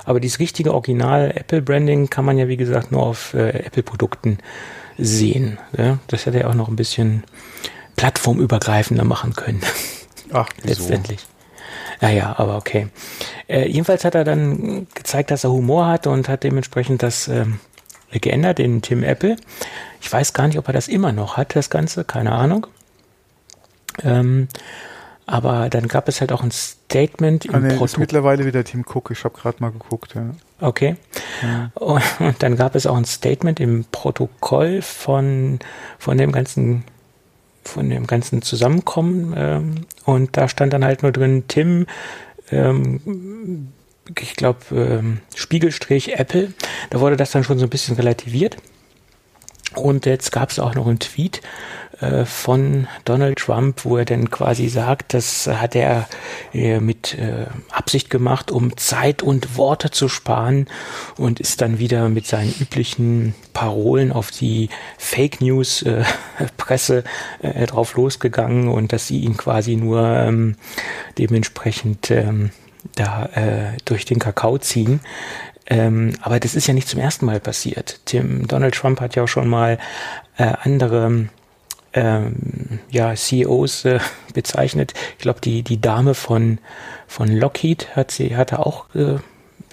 Aber dieses richtige Original Apple-Branding kann man ja, wie gesagt, nur auf äh, Apple-Produkten sehen. Ja? Das hätte er auch noch ein bisschen plattformübergreifender machen können. Ach, wieso? letztendlich. Naja, aber okay. Äh, jedenfalls hat er dann gezeigt, dass er Humor hat und hat dementsprechend das ähm, geändert in Tim Apple. Ich weiß gar nicht, ob er das immer noch hat, das Ganze, keine Ahnung. Ähm, aber dann gab es halt auch ein Statement im ah, nee, ist mittlerweile wieder Team Cook. Ich habe gerade mal geguckt. Ja. Okay. Ja. Und, und, dann gab es auch ein Statement im Protokoll von von dem ganzen von dem ganzen Zusammenkommen. Ähm, und da stand dann halt nur drin, Tim, ähm, ich glaube, ähm, Spiegelstrich Apple. Da wurde das dann schon so ein bisschen relativiert. Und jetzt gab es auch noch einen Tweet äh, von Donald Trump, wo er dann quasi sagt, das hat er äh, mit äh, Absicht gemacht, um Zeit und Worte zu sparen und ist dann wieder mit seinen üblichen Parolen auf die Fake News Presse drauf losgegangen und dass sie ihn quasi nur ähm, dementsprechend ähm, da durch den Kakao ziehen. Ähm, aber das ist ja nicht zum ersten Mal passiert. Tim, Donald Trump hat ja auch schon mal äh, andere ähm, ja, CEOs äh, bezeichnet. Ich glaube, die, die Dame von, von Lockheed hat sie, hatte auch äh,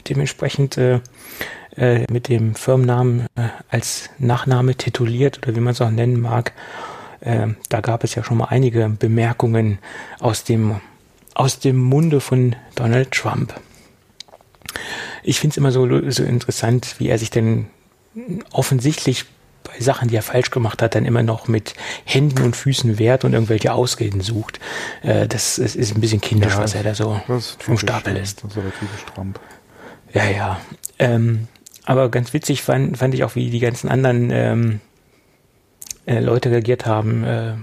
dementsprechend äh, äh, mit dem Firmennamen äh, als Nachname tituliert oder wie man es auch nennen mag. Äh, da gab es ja schon mal einige Bemerkungen aus dem, aus dem Munde von Donald Trump. Ich finde es immer so, so interessant, wie er sich denn offensichtlich bei Sachen, die er falsch gemacht hat, dann immer noch mit Händen und Füßen wehrt und irgendwelche Ausreden sucht. Äh, das, das, ist ein bisschen kindisch, ja, was er da so vom Stapel lässt. Das ist aber typisch Trump. Ja, ja. Ähm, aber ganz witzig fand, fand ich auch, wie die ganzen anderen ähm, äh, Leute reagiert haben, äh, äh,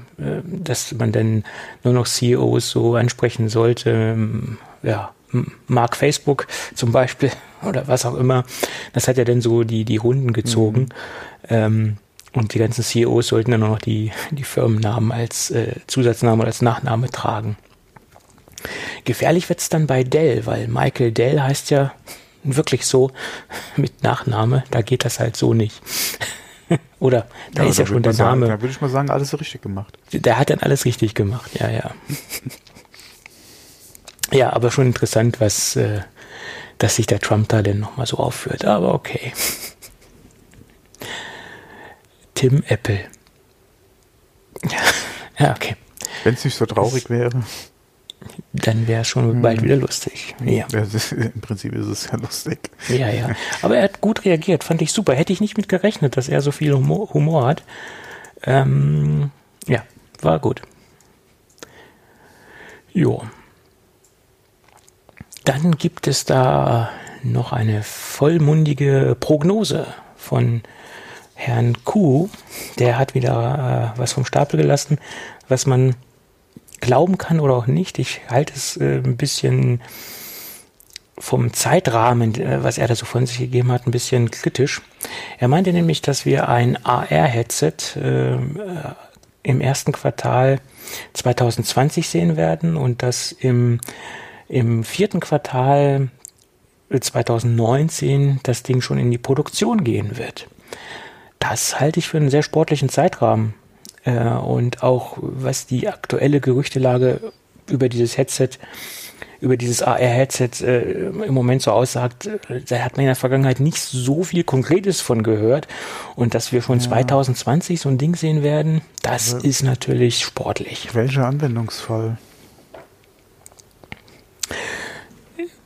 dass man denn nur noch CEOs so ansprechen sollte. Ähm, ja, Mark Facebook zum Beispiel oder was auch immer. Das hat ja dann so die, die Runden gezogen. Mhm. Ähm, und die ganzen CEOs sollten dann nur noch die, die Firmennamen als äh, Zusatzname oder als Nachname tragen. Gefährlich wird's dann bei Dell, weil Michael Dell heißt ja wirklich so mit Nachname. Da geht das halt so nicht. Oder da ja, ist ja schon der sagen, Name. Da würde ich mal sagen, alles richtig gemacht. Der hat dann alles richtig gemacht, ja, ja. Ja, aber schon interessant, was, äh, dass sich der Trump da denn nochmal so aufführt. Aber okay. Tim Apple. ja, okay. Wenn es nicht so traurig wäre. Dann wäre es schon hm. bald wieder lustig. Ja. Ist, Im Prinzip ist es ja lustig. Ja, ja. Aber er hat gut reagiert, fand ich super. Hätte ich nicht mit gerechnet, dass er so viel Humor, Humor hat. Ähm, ja, war gut. Jo. Dann gibt es da noch eine vollmundige Prognose von Herrn Kuh. Der hat wieder äh, was vom Stapel gelassen, was man glauben kann oder auch nicht. Ich halte es äh, ein bisschen vom Zeitrahmen, äh, was er da so von sich gegeben hat, ein bisschen kritisch. Er meinte nämlich, dass wir ein AR-Headset äh, im ersten Quartal 2020 sehen werden und dass im, im vierten Quartal 2019 das Ding schon in die Produktion gehen wird. Das halte ich für einen sehr sportlichen Zeitrahmen. Äh, und auch was die aktuelle Gerüchtelage über dieses Headset, über dieses AR-Headset äh, im Moment so aussagt, äh, da hat man in der Vergangenheit nicht so viel Konkretes von gehört. Und dass wir schon ja. 2020 so ein Ding sehen werden, das also, ist natürlich sportlich. Welcher Anwendungsfall?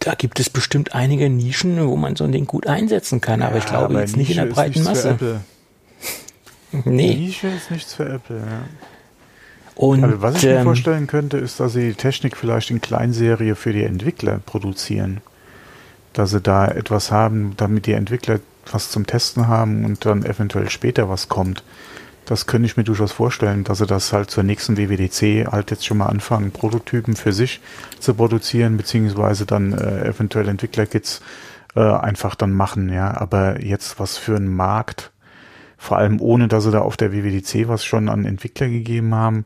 Da gibt es bestimmt einige Nischen, wo man so ein Ding gut einsetzen kann, ja, aber ich glaube aber jetzt Nische nicht in der breiten Masse. Nee. Nische ist nichts für Apple, ja. Und, Aber was ich ähm, mir vorstellen könnte, ist, dass sie die Technik vielleicht in Kleinserie für die Entwickler produzieren. Dass sie da etwas haben, damit die Entwickler was zum Testen haben und dann eventuell später was kommt. Das könnte ich mir durchaus vorstellen, dass sie das halt zur nächsten WWDC halt jetzt schon mal anfangen, Prototypen für sich zu produzieren, beziehungsweise dann äh, eventuell Entwicklerkits äh, einfach dann machen, ja. Aber jetzt was für einen Markt vor allem ohne, dass sie da auf der WWDC was schon an Entwickler gegeben haben,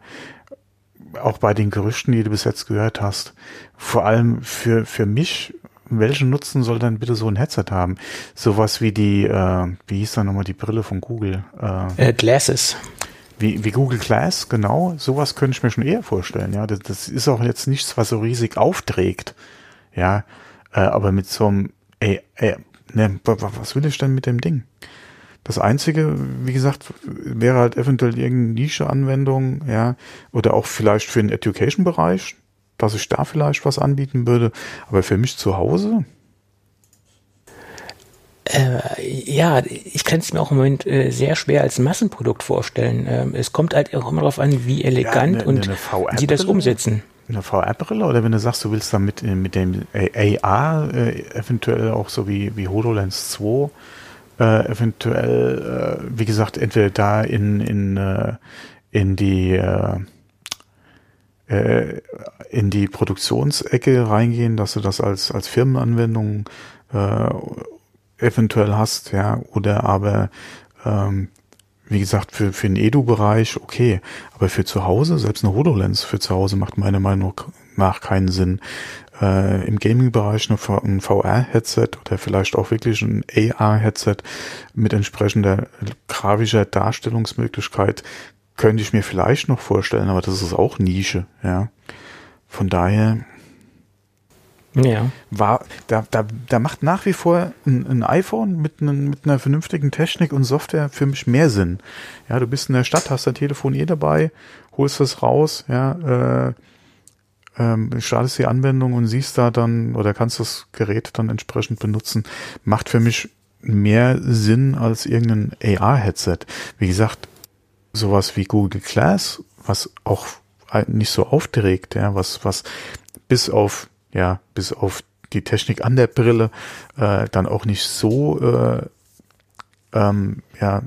auch bei den Gerüchten, die du bis jetzt gehört hast, vor allem für, für mich, welchen Nutzen soll dann bitte so ein Headset haben? Sowas wie die, äh, wie hieß da nochmal die Brille von Google? Äh, äh, Glasses. Wie, wie Google Glass, genau. Sowas könnte ich mir schon eher vorstellen, ja. Das, das ist auch jetzt nichts, was so riesig aufträgt. Ja. Äh, aber mit so einem, ey, ey, ne, was will ich denn mit dem Ding? Das Einzige, wie gesagt, wäre halt eventuell irgendeine Nische-Anwendung, ja, oder auch vielleicht für den Education-Bereich, dass ich da vielleicht was anbieten würde. Aber für mich zu Hause, äh, ja, ich kann es mir auch im Moment äh, sehr schwer als Massenprodukt vorstellen. Ähm, es kommt halt auch immer darauf an, wie elegant ja, eine, und eine sie das umsetzen. Eine VR-Brille oder wenn du sagst, du willst damit äh, mit dem AR äh, eventuell auch so wie, wie HoloLens 2 äh, eventuell, äh, wie gesagt, entweder da in, in, in die äh, äh, in die Produktionsecke reingehen, dass du das als, als Firmenanwendung äh, eventuell hast, ja, oder aber ähm, wie gesagt, für, für den Edu-Bereich okay, aber für zu Hause, selbst eine HoloLens für zu Hause macht meiner Meinung nach keinen Sinn. Äh, im Gaming-Bereich ein VR-Headset oder vielleicht auch wirklich ein AR-Headset mit entsprechender grafischer Darstellungsmöglichkeit könnte ich mir vielleicht noch vorstellen, aber das ist auch Nische, ja. Von daher ja. war, da, da, da macht nach wie vor ein, ein iPhone mit, einen, mit einer vernünftigen Technik und Software für mich mehr Sinn. Ja, du bist in der Stadt, hast dein Telefon eh dabei, holst es raus, ja, äh, ähm, startest die Anwendung und siehst da dann oder kannst das Gerät dann entsprechend benutzen, macht für mich mehr Sinn als irgendein AR-Headset. Wie gesagt, sowas wie Google Glass, was auch nicht so aufträgt, ja, was, was bis auf, ja, bis auf die Technik an der Brille äh, dann auch nicht so äh, ähm, ja,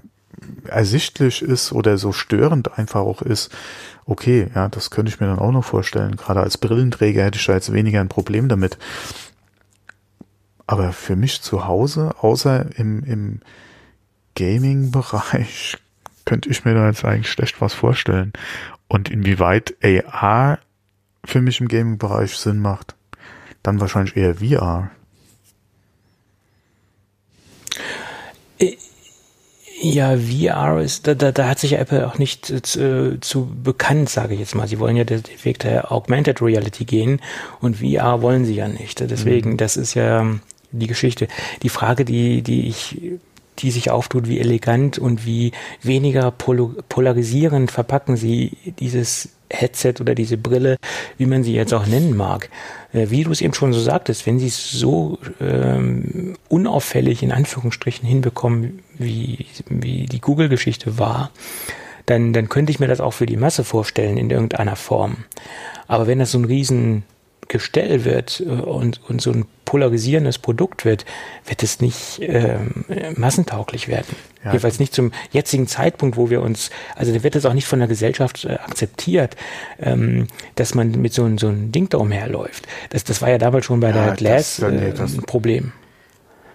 ersichtlich ist oder so störend einfach auch ist, okay, ja, das könnte ich mir dann auch noch vorstellen. Gerade als Brillenträger hätte ich da jetzt weniger ein Problem damit. Aber für mich zu Hause, außer im, im Gaming-Bereich, könnte ich mir da jetzt eigentlich schlecht was vorstellen. Und inwieweit AR für mich im Gaming-Bereich Sinn macht, dann wahrscheinlich eher VR. Ja, VR ist, da, da, da hat sich Apple auch nicht äh, zu bekannt, sage ich jetzt mal. Sie wollen ja den Weg der Augmented Reality gehen und VR wollen sie ja nicht. Deswegen, mhm. das ist ja die Geschichte. Die Frage, die, die ich, die sich auftut, wie elegant und wie weniger polarisierend verpacken sie dieses Headset oder diese Brille, wie man sie jetzt auch nennen mag. Äh, wie du es eben schon so sagtest, wenn sie es so ähm, unauffällig in Anführungsstrichen hinbekommen, wie, wie die Google-Geschichte war, dann, dann könnte ich mir das auch für die Masse vorstellen in irgendeiner Form. Aber wenn das so ein riesen Gestell wird äh, und, und so ein polarisierendes Produkt wird, wird es nicht ähm, massentauglich werden. Ja. Jedenfalls nicht zum jetzigen Zeitpunkt, wo wir uns, also da wird es auch nicht von der Gesellschaft äh, akzeptiert, ähm, dass man mit so, so einem Ding da umherläuft. Das, das war ja damals schon bei ja, der Glass nee, das, äh, ein Problem.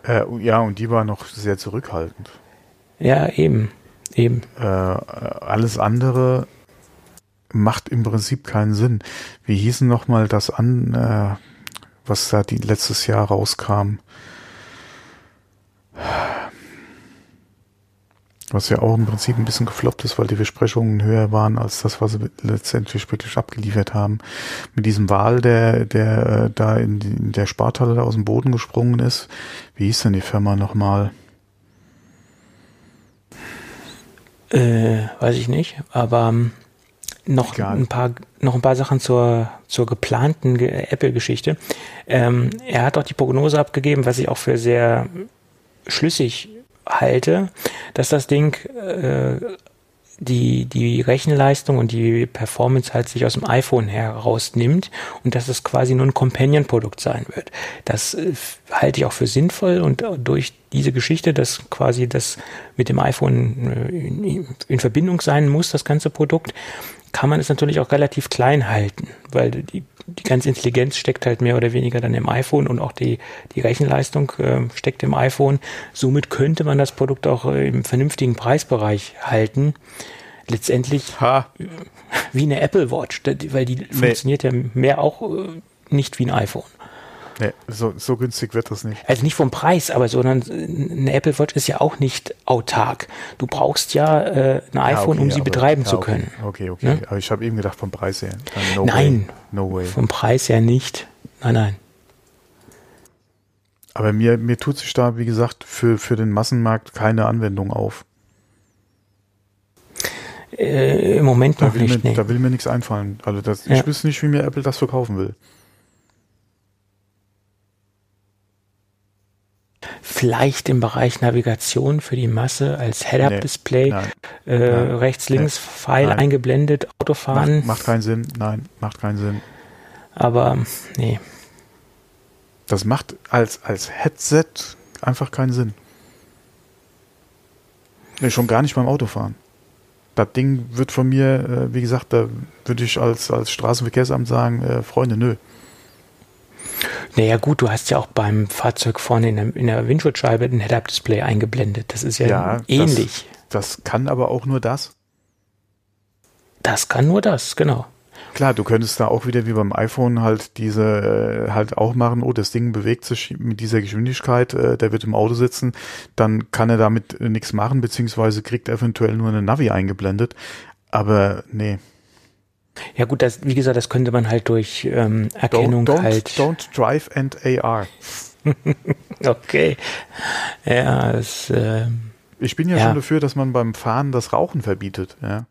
Äh, ja, und die war noch sehr zurückhaltend. Ja, eben. Eben. Äh, alles andere macht im Prinzip keinen Sinn. Wie hießen nochmal das an, äh, was da die letztes Jahr rauskam? Was ja auch im Prinzip ein bisschen gefloppt ist, weil die Versprechungen höher waren als das, was sie letztendlich wirklich abgeliefert haben. Mit diesem Wal, der, der äh, da in, die, in der Spartalle aus dem Boden gesprungen ist. Wie hieß denn die Firma nochmal? Äh, weiß ich nicht, aber ähm, noch Egal. ein paar noch ein paar Sachen zur zur geplanten Apple-Geschichte. Ähm, er hat auch die Prognose abgegeben, was ich auch für sehr schlüssig halte, dass das Ding äh, die, die Rechenleistung und die Performance halt sich aus dem iPhone herausnimmt und dass es quasi nur ein Companion-Produkt sein wird. Das äh, halte ich auch für sinnvoll und durch diese Geschichte, dass quasi das mit dem iPhone äh, in, in Verbindung sein muss, das ganze Produkt, kann man es natürlich auch relativ klein halten, weil die, die ganze Intelligenz steckt halt mehr oder weniger dann im iPhone und auch die, die Rechenleistung äh, steckt im iPhone. Somit könnte man das Produkt auch äh, im vernünftigen Preisbereich halten. Letztendlich ha. wie eine Apple Watch, weil die nee. funktioniert ja mehr auch äh, nicht wie ein iPhone. Nee, so, so günstig wird das nicht. Also nicht vom Preis, aber sondern eine Apple Watch ist ja auch nicht autark. Du brauchst ja äh, ein iPhone, ja, okay, um sie aber, betreiben ja, zu können. Okay, okay. Ne? Aber ich habe eben gedacht vom Preis her. No nein, way. no way. Vom Preis her nicht. Nein, nein. Aber mir, mir tut sich da, wie gesagt, für, für den Massenmarkt keine Anwendung auf. Äh, Im Moment da noch nicht. Mir, nee. Da will mir nichts einfallen. Also das, ich wüsste nicht, wie mir Apple das verkaufen will. Vielleicht im Bereich Navigation für die Masse als Head-Up-Display, nee, äh, rechts-links-Pfeil nee, eingeblendet, Autofahren. Macht, macht keinen Sinn, nein, macht keinen Sinn. Aber nee. Das macht als, als Headset einfach keinen Sinn. Nee, schon gar nicht beim Autofahren. Das Ding wird von mir, äh, wie gesagt, da würde ich als, als Straßenverkehrsamt sagen, äh, Freunde, nö. Naja gut, du hast ja auch beim Fahrzeug vorne in der, in der Windschutzscheibe ein Head-Up-Display eingeblendet. Das ist ja, ja ähnlich. Das, das kann aber auch nur das. Das kann nur das, genau. Klar, du könntest da auch wieder wie beim iPhone halt diese äh, halt auch machen, oh, das Ding bewegt sich mit dieser Geschwindigkeit, äh, der wird im Auto sitzen, dann kann er damit äh, nichts machen, beziehungsweise kriegt eventuell nur eine Navi eingeblendet. Aber nee, ja gut, das, wie gesagt, das könnte man halt durch ähm, Erkennung don't, don't, halt. Don't drive and AR. okay. Ja, das, äh, ich bin ja, ja, schon dafür, dass man beim Fahren das Rauchen verbietet. Ja.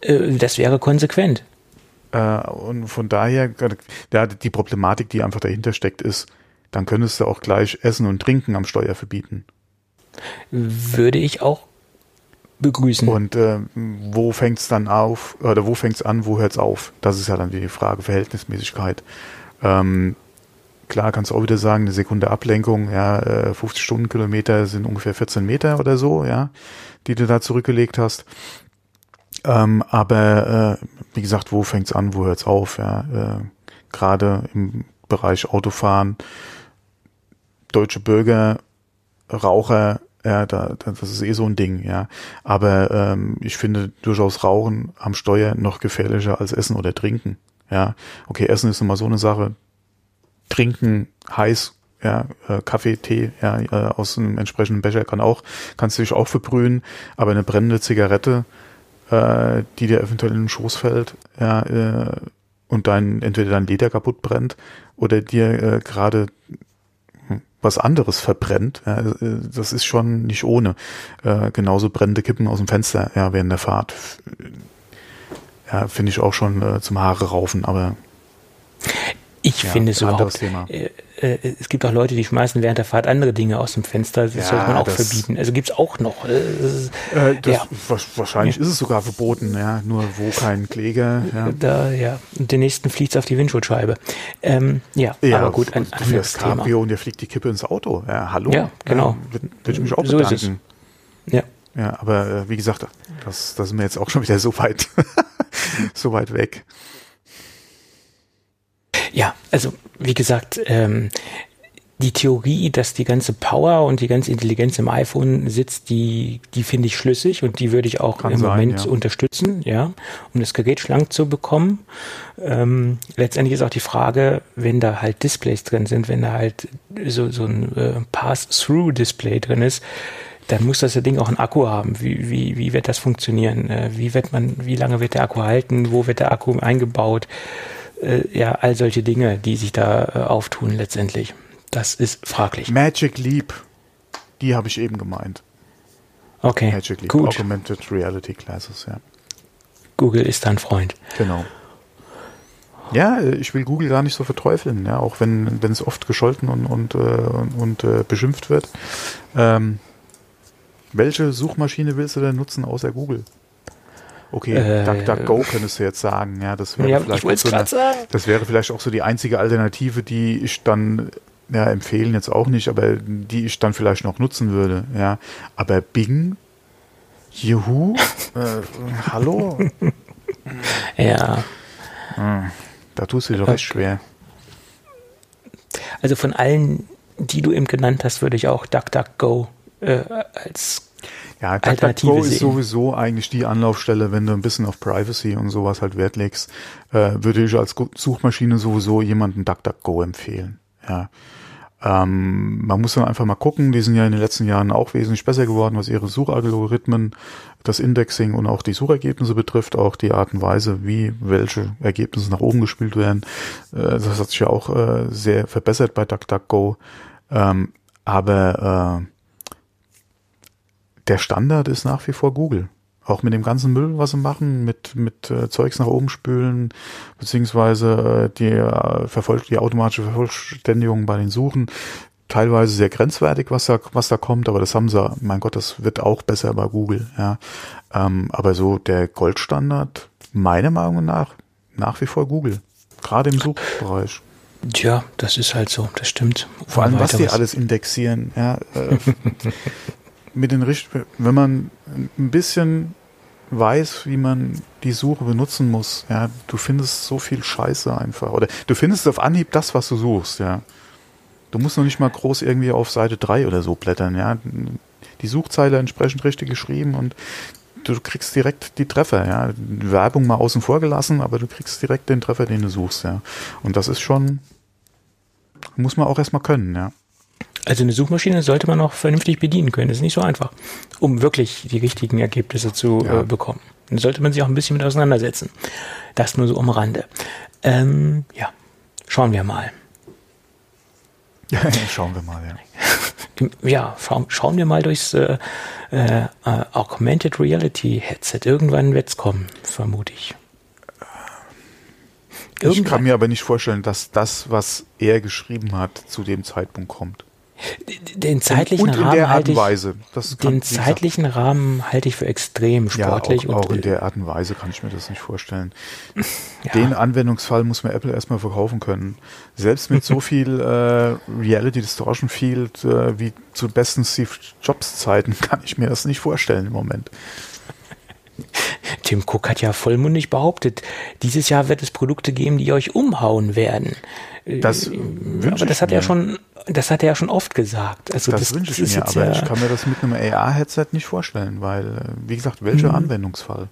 Äh, das wäre konsequent. Äh, und von daher, ja, die Problematik, die einfach dahinter steckt, ist, dann könntest du auch gleich Essen und Trinken am Steuer verbieten. Würde ich auch begrüßen. Und äh, wo fängt es dann auf, oder wo fängt es an, wo hört es auf? Das ist ja dann die Frage Verhältnismäßigkeit. Ähm, klar kannst du auch wieder sagen, eine Sekunde Ablenkung, ja, äh, 50 Stundenkilometer sind ungefähr 14 Meter oder so, ja, die du da zurückgelegt hast. Ähm, aber äh, wie gesagt, wo fängt's an, wo hört's auf? Ja, äh, gerade im Bereich Autofahren, deutsche Bürger, Raucher, ja, da, das ist eh so ein Ding, ja. Aber ähm, ich finde durchaus Rauchen am Steuer noch gefährlicher als Essen oder Trinken. Ja, okay, Essen ist immer so eine Sache. Trinken heiß, ja, äh, Kaffee, Tee, ja, äh, aus einem entsprechenden Becher kann auch, kannst du dich auch verbrühen, aber eine brennende Zigarette, äh, die dir eventuell in den Schoß fällt, ja, äh, und dein, entweder dein Leder kaputt brennt oder dir äh, gerade was anderes verbrennt, ja, äh, das ist schon nicht ohne. Äh, genauso brennende Kippen aus dem Fenster, ja, während der Fahrt. Ja, finde ich auch schon äh, zum Haare raufen, aber ich ja, finde es überhaupt. Äh, äh, es gibt auch Leute, die schmeißen während der Fahrt andere Dinge aus dem Fenster. Das ja, sollte man auch verbieten. Also gibt es auch noch. Äh, äh, ja. Wahrscheinlich ist es sogar verboten, ja. Nur wo kein Kläger. Ja. Da, ja. Und den nächsten fliegt es auf die Windschutzscheibe. Ähm, ja, ja, aber gut, ein du fährst Cabrio und dir fliegt die Kippe ins Auto. Ja, hallo. Ja, genau. Ja, Würde ich mich auch so bedanken. Ist es. Ja. Ja, aber äh, wie gesagt, das, das sind wir jetzt auch schon wieder so weit, so weit weg. Ja, also wie gesagt, ähm, die Theorie, dass die ganze Power und die ganze Intelligenz im iPhone sitzt, die, die finde ich schlüssig und die würde ich auch Kann im sein, Moment ja. unterstützen, ja, um das Gerät schlank zu bekommen. Ähm, letztendlich ist auch die Frage, wenn da halt Displays drin sind, wenn da halt so, so ein äh, Pass-Through-Display drin ist, dann muss das Ding auch einen Akku haben. Wie, wie, wie wird das funktionieren? Äh, wie wird man, wie lange wird der Akku halten? Wo wird der Akku eingebaut? Äh, ja, all solche Dinge, die sich da äh, auftun letztendlich. Das ist fraglich. Magic Leap, die habe ich eben gemeint. Okay, Magic Leap, gut. Augmented Reality Classes, ja. Google ist dein Freund. Genau. Ja, ich will Google gar nicht so verteufeln, ja, auch wenn, wenn es oft gescholten und, und, äh, und, und äh, beschimpft wird. Ähm, welche Suchmaschine willst du denn nutzen außer Google? Okay, äh, DuckDuckGo könntest du jetzt sagen, ja, das wäre ja, vielleicht so eine, sagen. das wäre vielleicht auch so die einzige Alternative, die ich dann ja, empfehlen jetzt auch nicht, aber die ich dann vielleicht noch nutzen würde, ja. Aber Bing, Juhu, äh, hallo. ja. Hm, da tust du dir doch recht schwer. Also von allen, die du eben genannt hast, würde ich auch DuckDuckGo äh, als ja, DuckDuckGo ist sowieso eigentlich die Anlaufstelle, wenn du ein bisschen auf Privacy und sowas halt Wert legst, äh, würde ich als Suchmaschine sowieso jemanden DuckDuckGo empfehlen. Ja. Ähm, man muss dann einfach mal gucken, die sind ja in den letzten Jahren auch wesentlich besser geworden, was ihre Suchalgorithmen, das Indexing und auch die Suchergebnisse betrifft, auch die Art und Weise, wie welche Ergebnisse nach oben gespielt werden. Äh, das hat sich ja auch äh, sehr verbessert bei DuckDuckGo. Ähm, aber äh, der Standard ist nach wie vor Google. Auch mit dem ganzen Müll, was sie machen, mit, mit äh, Zeugs nach oben spülen, beziehungsweise äh, die, äh, verfolgt, die automatische Vervollständigung bei den Suchen. Teilweise sehr grenzwertig, was da, was da kommt, aber das haben sie, mein Gott, das wird auch besser bei Google, ja. Ähm, aber so der Goldstandard, meiner Meinung nach, nach wie vor Google. Gerade im Suchbereich. Tja, das ist halt so, das stimmt. Vor allem, was die alles indexieren, ja. Äh, mit den Richt wenn man ein bisschen weiß, wie man die Suche benutzen muss, ja, du findest so viel Scheiße einfach. Oder du findest auf Anhieb das, was du suchst, ja. Du musst noch nicht mal groß irgendwie auf Seite 3 oder so blättern, ja. Die Suchzeile entsprechend richtig geschrieben und du kriegst direkt die Treffer, ja. Werbung mal außen vor gelassen, aber du kriegst direkt den Treffer, den du suchst, ja. Und das ist schon, muss man auch erstmal können, ja. Also eine Suchmaschine sollte man auch vernünftig bedienen können. Das ist nicht so einfach, um wirklich die richtigen Ergebnisse zu ja. äh, bekommen. Dann sollte man sich auch ein bisschen mit auseinandersetzen. Das nur so am Rande. Ähm, ja, schauen wir mal. Ja, schauen wir mal, ja. Ja, schauen, schauen wir mal durchs äh, äh, Augmented Reality Headset. Irgendwann wird es kommen, vermute ich. Irgendwann. Ich kann mir aber nicht vorstellen, dass das, was er geschrieben hat, zu dem Zeitpunkt kommt. Den zeitlichen und in Rahmen der Art halte und ich, Weise. Den zeitlichen Rahmen halte ich für extrem sportlich ja, auch, auch und in der Art und Weise kann ich mir das nicht vorstellen. ja. Den Anwendungsfall muss mir Apple erstmal verkaufen können. Selbst mit so viel äh, Reality Distortion Field äh, wie zu besten Steve Jobs Zeiten kann ich mir das nicht vorstellen im Moment. Tim Cook hat ja vollmundig behauptet, dieses Jahr wird es Produkte geben, die euch umhauen werden. Das Äh, aber das hat er mir. schon, das hat er ja schon oft gesagt. Also das, das, wünsche ich mir, jetzt aber ja, ich kann mir das mit einem AR-Headset nicht vorstellen, weil, äh, wie gesagt, welcher Mhm. Anwendungsfall?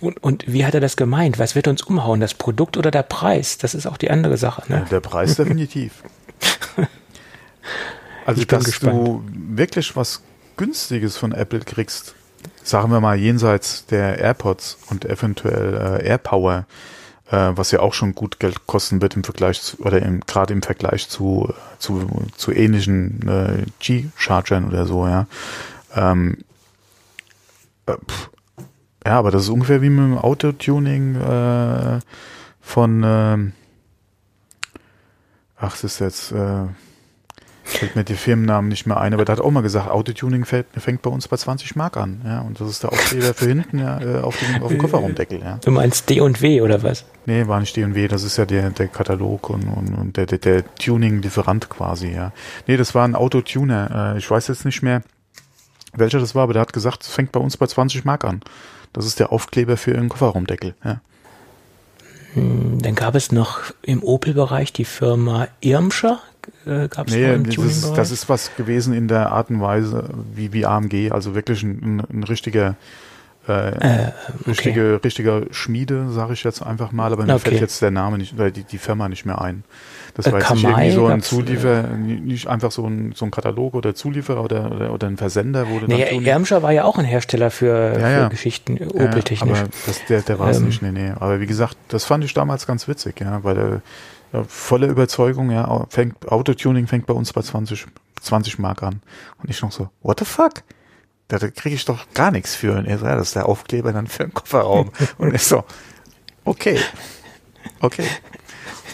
und, und wie hat er das gemeint? Was wird uns umhauen? Das Produkt oder der Preis? Das ist auch die andere Sache. Ja, Ne? der Preis definitiv. Also, Ich dass gespannt. du wirklich was Günstiges von Apple kriegst, sagen wir mal jenseits der AirPods und eventuell äh, AirPower, äh, was ja auch schon gut Geld kosten wird im Vergleich zu, oder im, gerade im Vergleich zu, zu, zu ähnlichen äh, G-Chargern oder so, ja. Ähm, äh, ja, aber das ist ungefähr wie mit dem Autotuning äh, von ähm, ach, es ist jetzt äh, fällt mir die Firmennamen nicht mehr ein, aber der hat auch mal gesagt, Autotuning fällt, fängt bei uns bei 20 Mark an, ja, und das ist der Aufkleber für hinten ja, äh, auf dem, auf dem Kofferraumdeckel, ja. Du meinst D und W oder was? Nee, war nicht D&W, das ist ja der, der Katalog und, und, und der, der, der Tuning-Lieferant quasi, ja. Nee, das war ein Autotuner, äh, ich weiß jetzt nicht mehr, welcher das war, aber der hat gesagt, es fängt bei uns bei 20 Mark an. Das ist der Aufkleber für einen Kofferraumdeckel, ja. Hm, Dann gab es noch im Opel-Bereich die Firma Irmscher. Äh, gab es Nee, im das ist, das ist was gewesen in der Art und Weise wie, wie AMG, also wirklich ein, ein, richtiger äh, Äh, richtige, richtiger Schmiede, sage ich jetzt einfach mal, aber mir Okay. fällt jetzt der Name nicht, oder die, die Firma nicht mehr ein. Das Äh, war jetzt nicht Kamai irgendwie so ein gab's, Zuliefer, nicht einfach so ein, so ein Katalog oder Zulieferer oder, oder, oder ein Versender, wo du Nee, Irmscher war ja auch ein Hersteller für, Ja, für ja. Geschichten, Ja, Opel-technisch. Aber das, der, der war es Ähm. nicht, nee, nee. Aber wie gesagt, das fand ich damals ganz witzig, ja, weil der volle Überzeugung, ja, fängt, Autotuning fängt bei uns bei 20, 20 Mark an. Und ich noch so, what the fuck? Da, da kriege ich doch gar nichts für. Und er so, ja, das ist der Aufkleber dann für den Kofferraum. Und ich so, okay. Okay.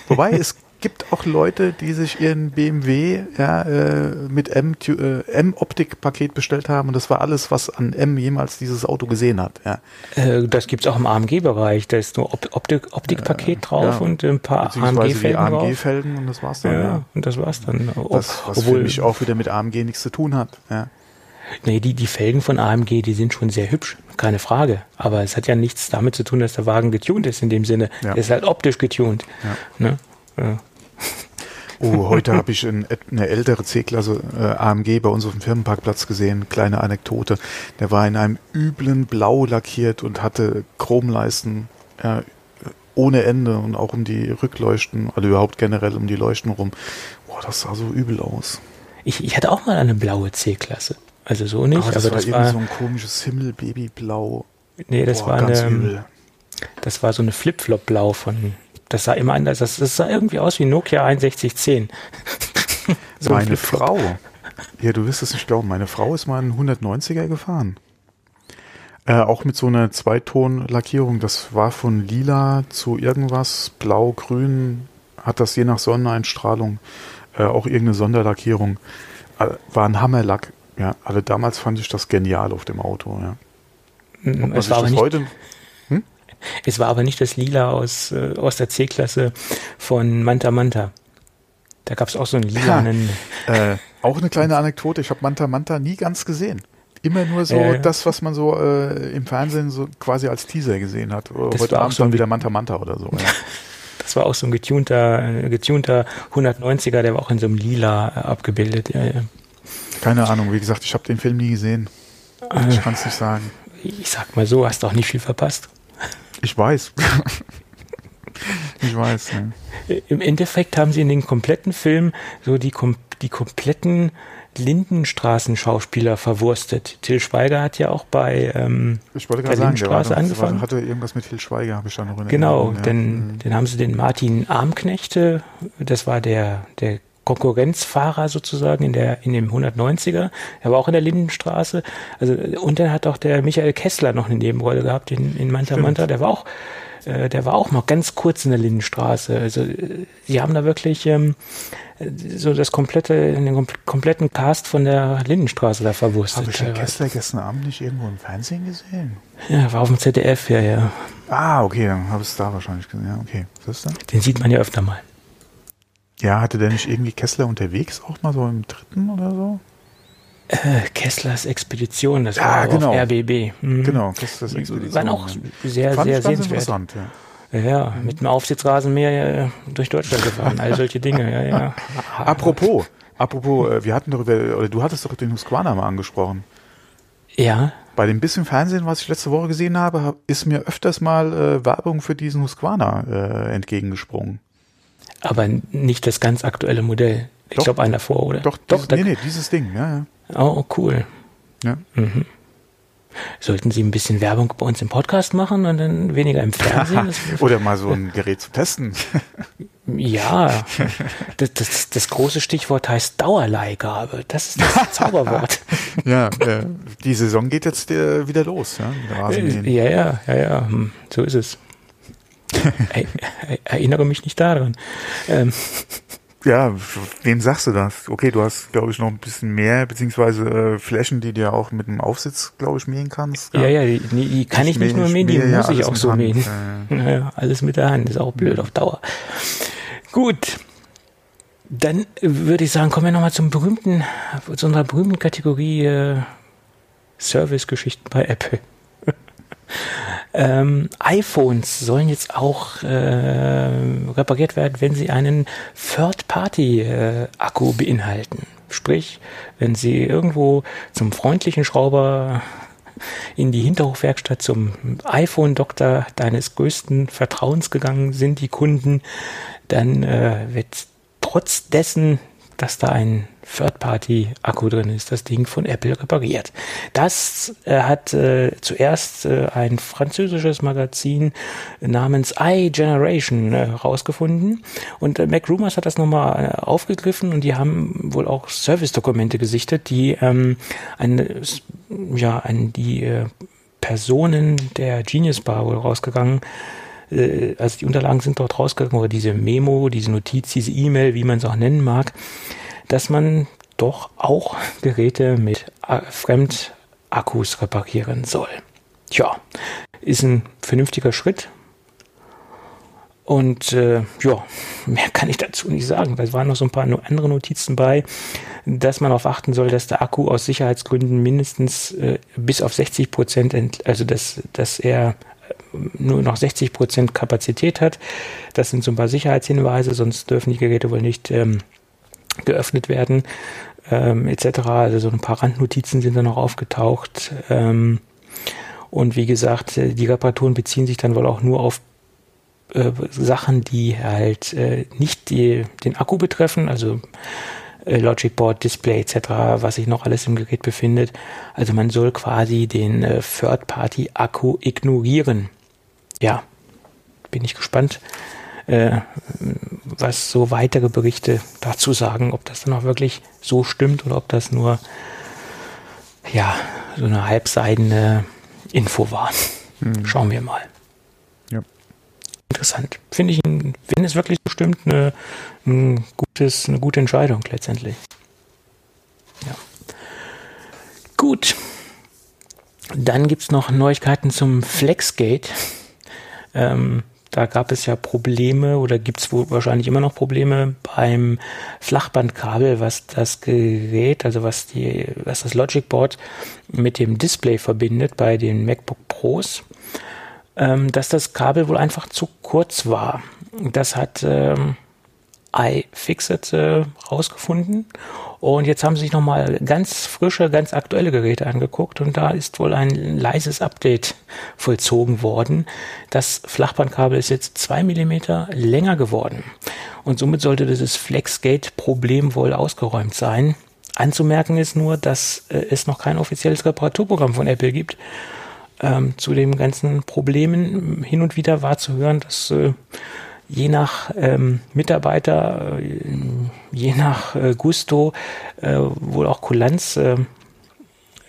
Wobei es gibt auch Leute, die sich ihren BMW ja, äh, mit M, Tu- äh, M-Optik-Paket bestellt haben und das war alles, was an M jemals dieses Auto gesehen hat. Ja. Äh, das gibt's auch im AMG-Bereich. Da ist nur Op Optik, Optikpaket drauf ja. und ein paar AMG-Felgen. AMG-Felgen und das war's dann. Ja, und das war's dann. Ob- Das, was für mich auch wieder mit AMG nichts zu tun hat. Ja. Nee, die, die Felgen von AMG, die sind schon sehr hübsch, keine Frage. Aber es hat ja nichts damit zu tun, dass der Wagen getuned ist in dem Sinne. Ja. Er ist halt optisch getuned. Ja. Ne? Ja. Oh, heute habe ich ein, eine ältere C-Klasse äh, AMG bei uns auf dem Firmenparkplatz gesehen. Kleine Anekdote. Der war in einem üblen Blau lackiert und hatte Chromleisten äh, ohne Ende und auch um die Rückleuchten, also überhaupt generell um die Leuchten rum. Boah, das sah so übel aus. Ich, ich hatte auch mal eine blaue C-Klasse. Also so nicht, Aber das aber war das irgendwie war, so ein komisches Himmelbabyblau. nee, das Boah, war ganz eine, übel. das war so eine Flip-Flop-Blau von, das sah immer anders, das, das sah irgendwie aus wie Nokia 6110. so ein meine. Frau, ja, du wirst es nicht glauben, meine Frau ist mal einen 190er gefahren. Äh, auch mit so einer Zweiton-Lackierung. Das war von lila zu irgendwas, blau, grün, hat das je nach Sonneneinstrahlung äh, auch irgendeine Sonderlackierung. Äh, war ein Hammerlack. Ja, also damals fand ich das genial auf dem Auto. Ja. Ob man Mm, Es sich aber das heute, es war aber nicht das Lila aus, äh, aus der C-Klasse von Manta Manta. Da gab es auch so einen lilanen. Äh, auch eine kleine Anekdote. Ich habe Manta Manta nie ganz gesehen. Immer nur so Ja, ja. das, was man so äh, im Fernsehen so quasi als Teaser gesehen hat. Das Heute Abend so dann wieder Manta Manta oder so. Ja. Das war auch so ein getunter, äh, getunter 190er, der war auch in so einem Lila äh, abgebildet. Ja, ja. Keine Ahnung, wie gesagt, ich habe den Film nie gesehen. Ich kann es nicht sagen. Ich sag mal so, hast auch nicht viel verpasst. Ich weiß. ich weiß. Ne? Im Endeffekt haben sie in den kompletten Film so die, kom die kompletten Lindenstraßen-Schauspieler verwurstet. Till Schweiger hat ja auch bei, ähm, Ich wollte gerade sagen, der war, angefangen? war, hatte irgendwas mit Til Schweiger, habe ich da noch in genau, Erinnerung, ja. denn Mhm. den haben sie den Martin Armknechte, das war der, der Konkurrenzfahrer sozusagen in der in dem 190er. Er war auch in der Lindenstraße. Also und dann hat auch der Michael Kessler noch eine Nebenrolle gehabt in, in Manta Stimmt. Manta. Der war auch äh, der war auch mal ganz kurz in der Lindenstraße. Also äh, sie haben da wirklich ähm, so das komplette, den kompletten Cast von der Lindenstraße da verwurstet. Habe ich den Kessler gestern Abend nicht irgendwo im Fernsehen gesehen? Ja, war auf dem ZDF, ja, ja. Ah, okay, dann habe ich es da wahrscheinlich gesehen. Ja, okay. Was ist das? Den sieht man ja öfter mal. Ja, hatte der nicht irgendwie Kessler unterwegs auch mal so im dritten oder so? Äh, Kesslers Expedition, das ja, war genau. auf RBB. Mhm. Genau, Kesslers Expedition. Waren auch sehr, Fand sehr sehenswert. Interessant, ja. Ja, mhm. mit einem Aufsitzrasenmäher äh, durch Deutschland gefahren, all solche Dinge, ja, ja. Apropos, apropos, äh, wir hatten darüber, oder du hattest doch den Husqvarna mal angesprochen. Ja. Bei dem bisschen Fernsehen, was ich letzte Woche gesehen habe, ist mir öfters mal äh, Werbung für diesen Husqvarna äh, entgegengesprungen. Aber nicht das ganz aktuelle Modell. Ich glaube, einer vor, oder? Doch, doch. Dieses, nee, nee, dieses Ding, ja, ja. Oh, cool. Ja. Mhm. Sollten Sie ein bisschen Werbung bei uns im Podcast machen und dann weniger im Fernsehen? Oder mal so ein Gerät zu testen. Ja, das, das, das, große Stichwort heißt Dauerleihgabe. Das ist das Zauberwort. ja, äh, die Saison geht jetzt äh, wieder los. Ja, ja, ja, ja, ja, hm, so ist es. Erinnere mich nicht daran. Ähm. Ja, wem sagst du das? Okay, du hast, glaube ich, noch ein bisschen mehr, beziehungsweise äh, Flächen, die du auch mit einem Aufsitz, glaube ich, mähen kannst. Ja, ja, ja die, die kann ich, ich nicht nur mähen, die muss ich auch so Hand. mähen. Ja, ja, alles mit der Hand, ist auch blöd auf Dauer. Gut. Dann würde ich sagen, kommen wir nochmal zum berühmten, zu unserer berühmten Kategorie äh, Service-Geschichten bei Apple. Ähm, iPhones sollen jetzt auch äh, repariert werden, wenn sie einen Third-Party-Akku beinhalten. Sprich, wenn sie irgendwo zum freundlichen Schrauber in die Hinterhofwerkstatt zum iPhone-Doktor deines größten Vertrauens gegangen sind, die Kunden, dann äh, wird trotz dessen dass da ein Third-Party-Akku drin ist, das Ding von Apple repariert. Das äh, hat äh, zuerst äh, ein französisches Magazin namens iGeneration äh, rausgefunden und äh, Mac Rumors hat das nochmal äh, aufgegriffen und die haben wohl auch Service-Dokumente gesichtet, die ähm, eine, ja, an die äh, Personen der Genius Bar wohl rausgegangen äh, also die Unterlagen sind dort rausgegangen, oder diese Memo, diese Notiz, diese E-Mail, wie man es auch nennen mag, dass man doch auch Geräte mit äh, Fremdakkus reparieren soll. Tja, ist ein vernünftiger Schritt. Und äh, ja, mehr kann ich dazu nicht sagen. Da waren noch so ein paar andere Notizen bei, dass man darauf achten soll, dass der Akku aus Sicherheitsgründen mindestens äh, bis auf 60 Prozent, also dass, dass er nur noch 60 Prozent Kapazität hat. Das sind so ein paar Sicherheitshinweise, sonst dürfen die Geräte wohl nicht ähm, geöffnet werden, ähm, etc. Also so ein paar Randnotizen sind da noch aufgetaucht. Ähm, und wie gesagt, äh, die Reparaturen beziehen sich dann wohl auch nur auf äh, Sachen, die halt äh, nicht die, den Akku betreffen, also äh, Logic Board, Display etc., was sich noch alles im Gerät befindet. Also man soll quasi den äh, Third-Party-Akku ignorieren. Ja, bin ich gespannt, äh, was so weitere Berichte dazu sagen, ob das dann auch wirklich so stimmt oder ob das nur ja so eine halbseidene Info war. Hm. Schauen wir mal interessant. Finde ich, wenn es wirklich bestimmt eine, ein gutes, eine gute Entscheidung letztendlich. Ja. Gut. Dann gibt es noch Neuigkeiten zum Flexgate. Ähm, da gab es ja Probleme oder gibt es wahrscheinlich immer noch Probleme beim Flachbandkabel, was das Gerät, also was die, was das Logic Board mit dem Display verbindet bei den MacBook Pros ähm, dass das Kabel wohl einfach zu kurz war. Das hat ähm, iFixit äh, rausgefunden. Und jetzt haben sie sich nochmal ganz frische, ganz aktuelle Geräte angeguckt und da ist wohl ein leises Update vollzogen worden. Das Flachbandkabel ist jetzt zwei Millimeter länger geworden. Und somit sollte dieses Flexgate-Problem wohl ausgeräumt sein. Anzumerken ist nur, dass äh, es noch kein offizielles Reparaturprogramm von Apple gibt ähm, zu den ganzen Problemen hin und wieder war zu hören, dass äh, je nach ähm, Mitarbeiter, äh, je nach äh, Gusto äh, wohl auch Kulanz äh,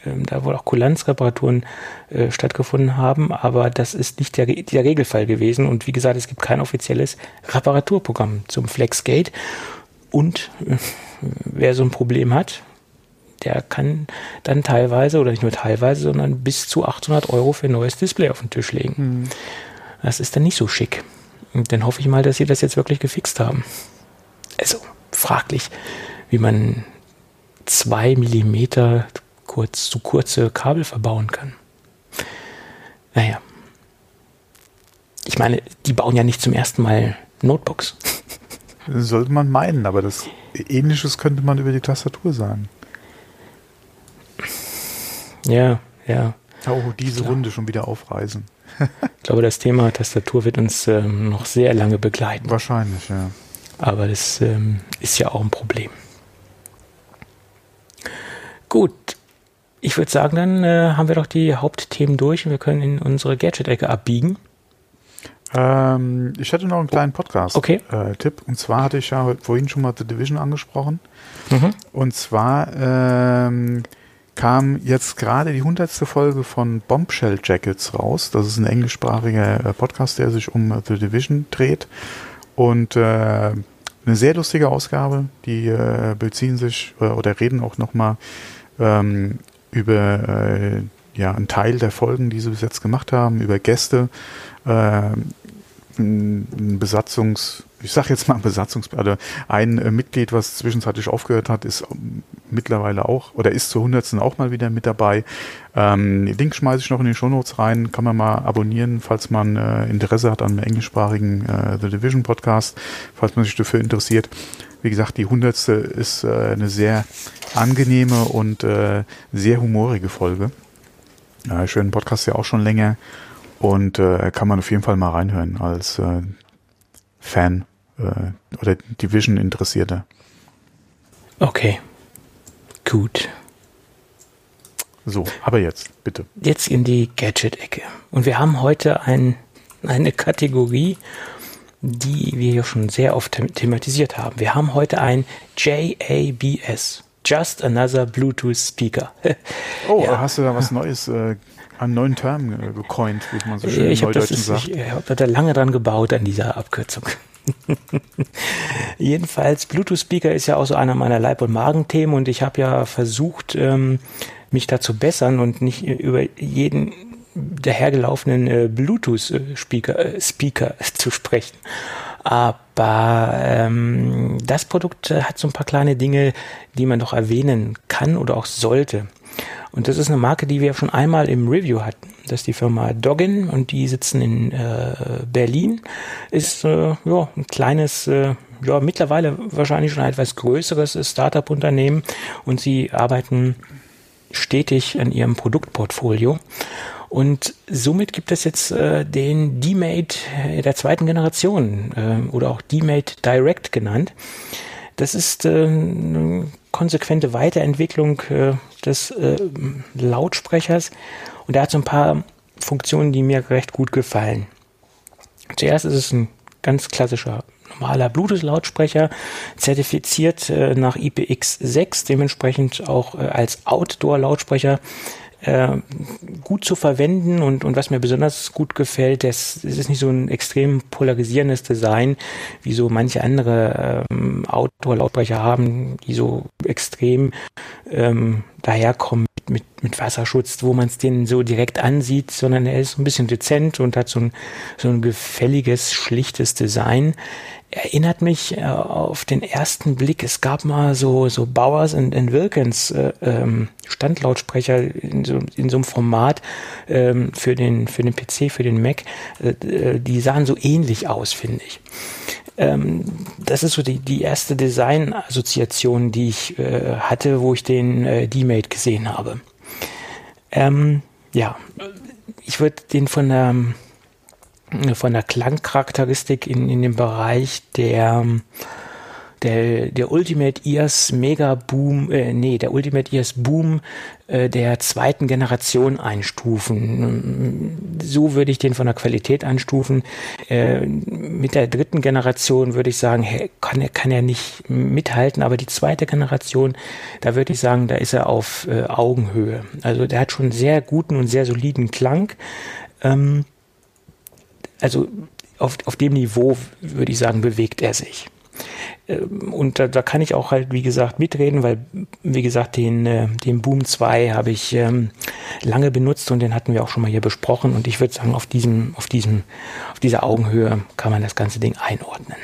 ähm, da wohl auch Kulanzreparaturen äh, stattgefunden haben, aber das ist nicht der, der Regelfall gewesen. Und wie gesagt, es gibt kein offizielles Reparaturprogramm zum FlexGate. Und wer so ein Problem hat, der kann dann teilweise oder nicht nur teilweise, sondern bis zu 800 Euro für ein neues Display auf den Tisch legen. Hm. Das ist dann nicht so schick. Und dann hoffe ich mal, dass sie das jetzt wirklich gefixt haben. Also fraglich, wie man zwei Millimeter kurz zu kurze Kabel verbauen kann. Naja. Ich meine, die bauen ja nicht zum ersten Mal Notebooks. Sollte man meinen, aber das Ähnliches könnte man über die Tastatur sagen. Ja, ja. Oh, diese Klar. Runde schon wieder aufreisen. Ich glaube, das Thema Tastatur wird uns ähm, noch sehr lange begleiten. Wahrscheinlich, ja. Aber das ähm, ist ja auch ein Problem. Gut, ich würde sagen, dann äh, haben wir doch die Hauptthemen durch und wir können in unsere Gadget-Ecke abbiegen. Ähm, ich hätte noch einen kleinen Podcast-Tipp. Okay. Äh, und zwar hatte ich ja vorhin schon mal The Division angesprochen. Mhm. Und zwar ähm, kam jetzt gerade die hundertste Folge von Bombshell Jackets raus. Das ist ein englischsprachiger äh, Podcast, der sich um The Division dreht. Und äh, eine sehr lustige Ausgabe. Die äh, beziehen sich äh, oder reden auch nochmal ähm, über äh, ja, einen Teil der Folgen, die sie bis jetzt gemacht haben, über Gäste, äh, Besatzungs, ich sage jetzt mal Besatzungs, also ein äh, Mitglied, was zwischenzeitlich aufgehört hat, ist mittlerweile auch oder ist zur hundertsten auch mal wieder mit dabei. Ähm, Link schmeiße ich noch in die Shownotes rein, kann man mal abonnieren, falls man äh, Interesse hat an einem englischsprachigen äh, The Division Podcast, falls man sich dafür interessiert. Wie gesagt, die hundertste ist äh, eine sehr angenehme und äh, sehr humorige Folge. Äh, schönen Podcast ja auch schon länger und äh, kann man auf jeden Fall mal reinhören als äh, Fan äh, oder Division Interessierter. Okay, gut. So, aber jetzt, bitte. Jetzt in die Gadget-Ecke. Und wir haben heute ein, eine Kategorie, die wir hier schon sehr oft thematisiert haben. Wir haben heute ein JABS. Just Another Bluetooth Speaker. oh, ja. hast du da was Neues, äh, einen neuen Term äh, gecoint, wie man so schön ich im Neudeutschen ist, sagt? Ich habe da lange dran gebaut an dieser Abkürzung. Jedenfalls, Bluetooth-Speaker ist ja auch so einer meiner Leib- und Magenthemen und ich habe ja versucht, ähm, mich da zu bessern und nicht über jeden dahergelaufenen äh, Bluetooth-Speaker äh, Speaker zu sprechen. Aber ähm, das Produkt äh, hat so ein paar kleine Dinge, die man doch erwähnen kann oder auch sollte. Und das ist eine Marke, die wir schon einmal im Review hatten. Das ist die Firma Doggin und die sitzen in äh, Berlin. Ist äh, ja ein kleines, äh, ja mittlerweile wahrscheinlich schon etwas größeres Startup-Unternehmen und sie arbeiten stetig an ihrem Produktportfolio. Und somit gibt es jetzt äh, den D-Mate der zweiten Generation äh, oder auch D-Mate Direct genannt. Das ist äh, eine konsequente Weiterentwicklung äh, des äh, Lautsprechers und er hat so ein paar Funktionen, die mir recht gut gefallen. Zuerst ist es ein ganz klassischer normaler Bluetooth-Lautsprecher, zertifiziert äh, nach IPX6, dementsprechend auch äh, als Outdoor-Lautsprecher äh, gut zu verwenden und, und was mir besonders gut gefällt, das ist nicht so ein extrem polarisierendes Design, wie so manche andere ähm, Outdoor-Lautsprecher haben, die so extrem ähm, daherkommen mit, mit Wasserschutz, wo man es denen so direkt ansieht, sondern er ist ein bisschen dezent und hat so ein, so ein gefälliges, schlichtes Design erinnert mich äh, auf den ersten Blick. Es gab mal so, so Bowers and, and Wilkins äh, ähm, Standlautsprecher in so, in so einem Format ähm, für, den, für den PC, für den Mac. Äh, äh, die sahen so ähnlich aus, finde ich. Ähm, das ist so die, die erste Design-Assoziation, die ich äh, hatte, wo ich den äh, D-Mate gesehen habe. Ähm, ja, ich würde den von der von der Klangcharakteristik in, in dem Bereich der, der, der Ultimate Ears Mega Boom, äh, nee, der Ultimate Ears Boom äh, der zweiten Generation einstufen. So würde ich den von der Qualität einstufen. Äh, mit der dritten Generation würde ich sagen, hey, kann er, kann er nicht mithalten, aber die zweite Generation, da würde ich sagen, da ist er auf äh, Augenhöhe. Also der hat schon sehr guten und sehr soliden Klang. Ähm, also auf, auf dem Niveau, würde ich sagen, bewegt er sich. Ähm, und da, da kann ich auch halt, wie gesagt, mitreden, weil, wie gesagt, den, äh, den Boom 2 habe ich ähm, lange benutzt und den hatten wir auch schon mal hier besprochen. Und ich würde sagen, auf diesem, auf diesem, auf dieser Augenhöhe kann man das ganze Ding einordnen.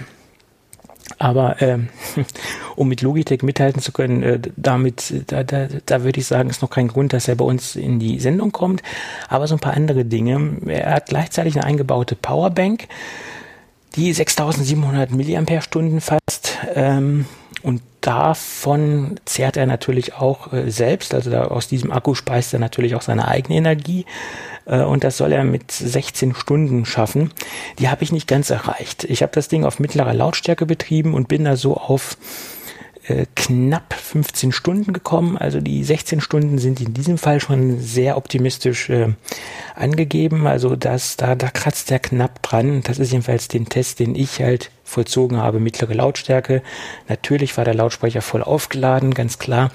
Aber ähm, um mit Logitech mithalten zu können, äh, damit, da, da, da würde ich sagen, ist noch kein Grund, dass er bei uns in die Sendung kommt. Aber so ein paar andere Dinge. Er hat gleichzeitig eine eingebaute Powerbank die 6700 Milliampere-Stunden fast. Ähm, und davon zehrt er natürlich auch äh, selbst. Also da, aus diesem Akku speist er natürlich auch seine eigene Energie. Äh, und das soll er mit 16 Stunden schaffen. Die habe ich nicht ganz erreicht. Ich habe das Ding auf mittlerer Lautstärke betrieben und bin da so auf äh, knapp 15 Stunden gekommen. Also die 16 Stunden sind in diesem Fall schon sehr optimistisch äh, angegeben. Also das, da, da kratzt er knapp dran. Das ist jedenfalls den Test, den ich halt vollzogen habe. Mittlere Lautstärke. Natürlich war der Lautsprecher voll aufgeladen, ganz klar.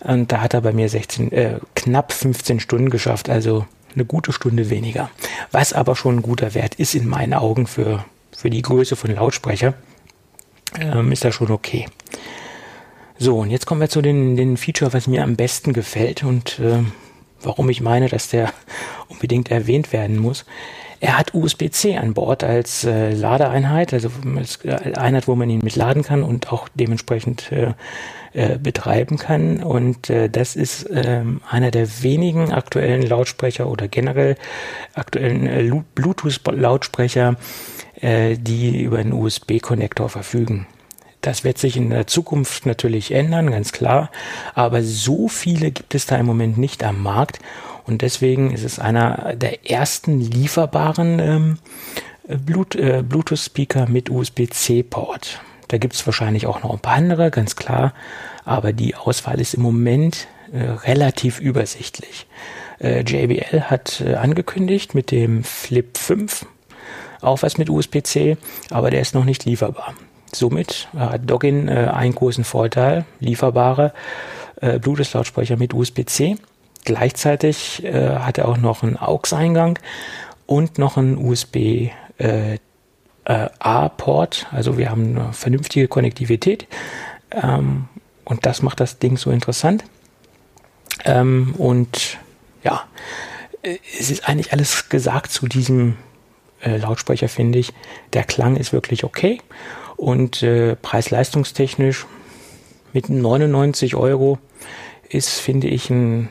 Und da hat er bei mir 16, äh, knapp 15 Stunden geschafft. Also eine gute Stunde weniger. Was aber schon ein guter Wert ist in meinen Augen für, für die Größe von Lautsprecher. Ähm, ist das schon okay. So, und jetzt kommen wir zu den, den Feature, was mir am besten gefällt und äh, warum ich meine, dass der unbedingt erwähnt werden muss. Er hat USB-C an Bord als äh, Ladeeinheit, also als äh, Einheit, wo man ihn mit laden kann und auch dementsprechend äh, äh, betreiben kann. Und äh, das ist äh, einer der wenigen aktuellen Lautsprecher oder generell aktuellen äh, Bluetooth-Lautsprecher, äh, die über einen USB-Konnektor verfügen. Das wird sich in der Zukunft natürlich ändern, ganz klar. Aber so viele gibt es da im Moment nicht am Markt. Und deswegen ist es einer der ersten lieferbaren ähm, äh, Bluetooth-Speaker mit USB-C-Port. Da gibt es wahrscheinlich auch noch ein paar andere, ganz klar. Aber die Auswahl ist im Moment äh, relativ übersichtlich. Äh, JBL hat äh, angekündigt mit dem Flip 5 auch was mit USB-C, aber der ist noch nicht lieferbar. Somit hat Doggin äh, einen großen Vorteil, lieferbare äh, Bluetooth-Lautsprecher mit USB-C. Gleichzeitig äh, hat er auch noch einen AUX-Eingang und noch einen USB äh, äh. Also wir haben eine vernünftige Konnektivität ähm, und das macht das Ding so interessant. Ähm, und ja, es ist eigentlich alles gesagt zu diesem äh, Lautsprecher, finde ich. Der Klang ist wirklich okay. Und äh, preis-leistungstechnisch mit 99 Euro ist, finde ich, ein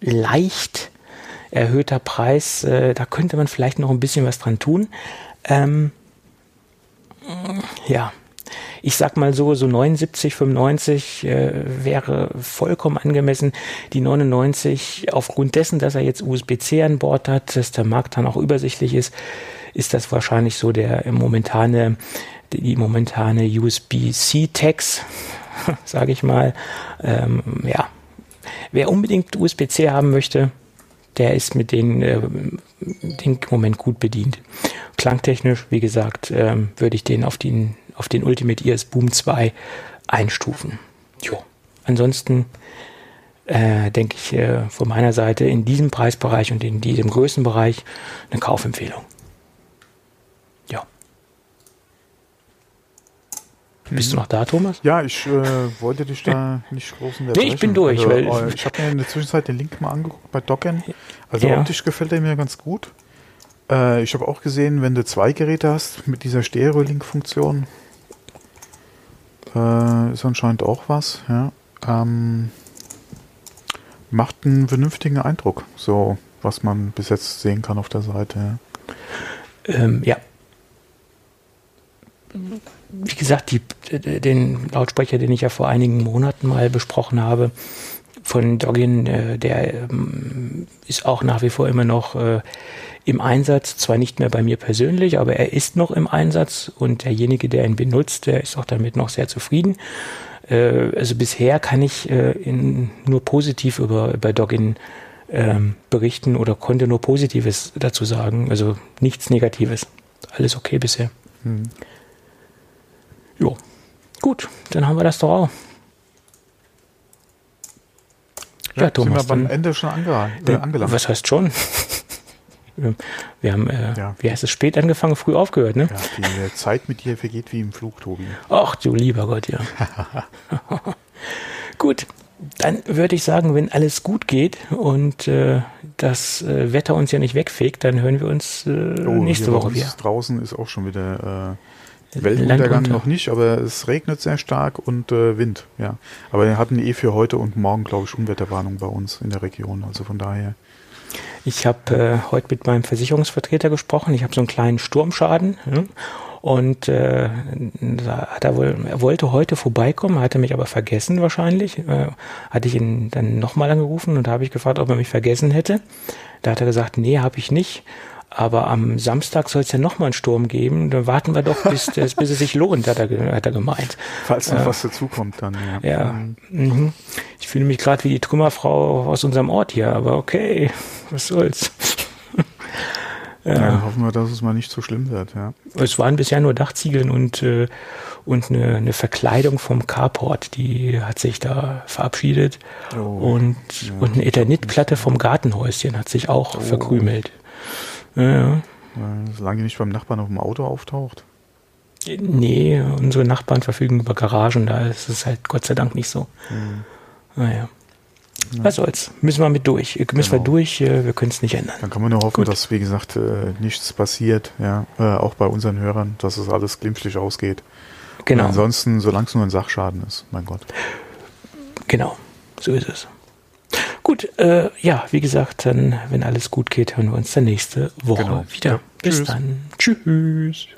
leicht erhöhter Preis. Äh, da könnte man vielleicht noch ein bisschen was dran tun. Ähm, ja, ich sag mal so, so 79, 95 äh, wäre vollkommen angemessen. Die 99, aufgrund dessen, dass er jetzt USB-C an Bord hat, dass der Markt dann auch übersichtlich ist, ist das wahrscheinlich so der momentane die momentane USB-C-Tags, sage ich mal. Ähm, ja, wer unbedingt USB-C haben möchte, der ist mit den äh, im Moment gut bedient. Klangtechnisch, wie gesagt, ähm, würde ich den auf den, auf den Ultimate Ears Boom 2 einstufen. Jo. Ansonsten äh, denke ich äh, von meiner Seite in diesem Preisbereich und in diesem Größenbereich eine Kaufempfehlung. Bist du noch da, Thomas? Ja, ich äh, wollte dich da nicht groß in der Nee, ich bin durch. Also, weil ich habe mir in der Zwischenzeit den Link mal angeguckt bei Docken. Also ja. optisch gefällt er mir ganz gut. Äh, ich habe auch gesehen, wenn du zwei Geräte hast mit dieser Stereo-Link-Funktion, äh, ist anscheinend auch was. Ja. Ähm, macht einen vernünftigen Eindruck, so was man bis jetzt sehen kann auf der Seite. Ja, ähm, ja wie gesagt, die, den Lautsprecher, den ich ja vor einigen Monaten mal besprochen habe, von Doggin, äh, der ähm, ist auch nach wie vor immer noch äh, im Einsatz, zwar nicht mehr bei mir persönlich, aber er ist noch im Einsatz und derjenige, der ihn benutzt, der ist auch damit noch sehr zufrieden. Äh, also bisher kann ich nur positiv über, über Doggin ähm, berichten oder konnte nur Positives dazu sagen, also nichts Negatives. Alles okay bisher. Hm. Jo, gut, dann haben wir das doch auch. Ja, ja Thomas. Sind wir beim Ende schon ange äh, angelangt. Was heißt schon? Wir haben, äh, ja. wie heißt es, spät angefangen, früh aufgehört, ne? Ja, die äh, Zeit mit dir vergeht wie im Flug, Tobi. Ach du lieber Gott, ja. gut, dann würde ich sagen, wenn alles gut geht und äh, das äh, Wetter uns ja nicht wegfegt, dann hören wir uns äh, oh, nächste Woche wieder. Draußen ist auch schon wieder äh, Weltuntergang noch nicht, aber es regnet sehr stark und äh, Wind, ja. Aber wir hatten eh für heute und morgen, glaube ich, Unwetterwarnung bei uns in der Region. Also von daher. Ich habe äh, heute mit meinem Versicherungsvertreter gesprochen. Ich habe so einen kleinen Sturmschaden. Ja, und äh, da hat er wohl, er wollte heute vorbeikommen, hatte mich aber vergessen wahrscheinlich. Äh, hatte ich ihn dann nochmal angerufen und da habe ich gefragt, ob er mich vergessen hätte. Da hat er gesagt, nee, habe ich nicht. Aber am Samstag soll es ja nochmal einen Sturm geben. Da warten wir doch, bis, bis es sich lohnt, hat er, hat er gemeint. Falls noch äh, was dazukommt dann, ja. Ja. Mhm. Ich fühle mich gerade wie die Trümmerfrau aus unserem Ort hier, aber okay, was soll's. ja. ja. hoffen wir, dass es mal nicht so schlimm wird, ja. Es waren bisher nur Dachziegeln und, äh, und eine, eine Verkleidung vom Carport, die hat sich da verabschiedet. Oh. Und, ja, und eine Ethernitplatte vom Gartenhäuschen hat sich auch oh. verkrümelt. Ja, ja. Solange die nicht beim Nachbarn auf dem Auto auftaucht. Nee, unsere Nachbarn verfügen über Garagen, da ist es halt Gott sei Dank nicht so. Mhm. Naja. Ja. Was soll's? Müssen wir mit durch. Müssen genau. wir durch, äh, wir können es nicht ändern. Dann kann man nur hoffen, Gut. dass, wie gesagt, äh, nichts passiert, ja, äh, auch bei unseren Hörern, dass es alles glimpflich ausgeht. Genau. Und ansonsten, solange es nur ein Sachschaden ist, mein Gott. Genau, so ist es. Gut, äh, ja, wie gesagt, dann, wenn alles gut geht, hören wir uns dann nächste Woche genau. wieder. Ja, Bis tschüss. dann. Tschüss.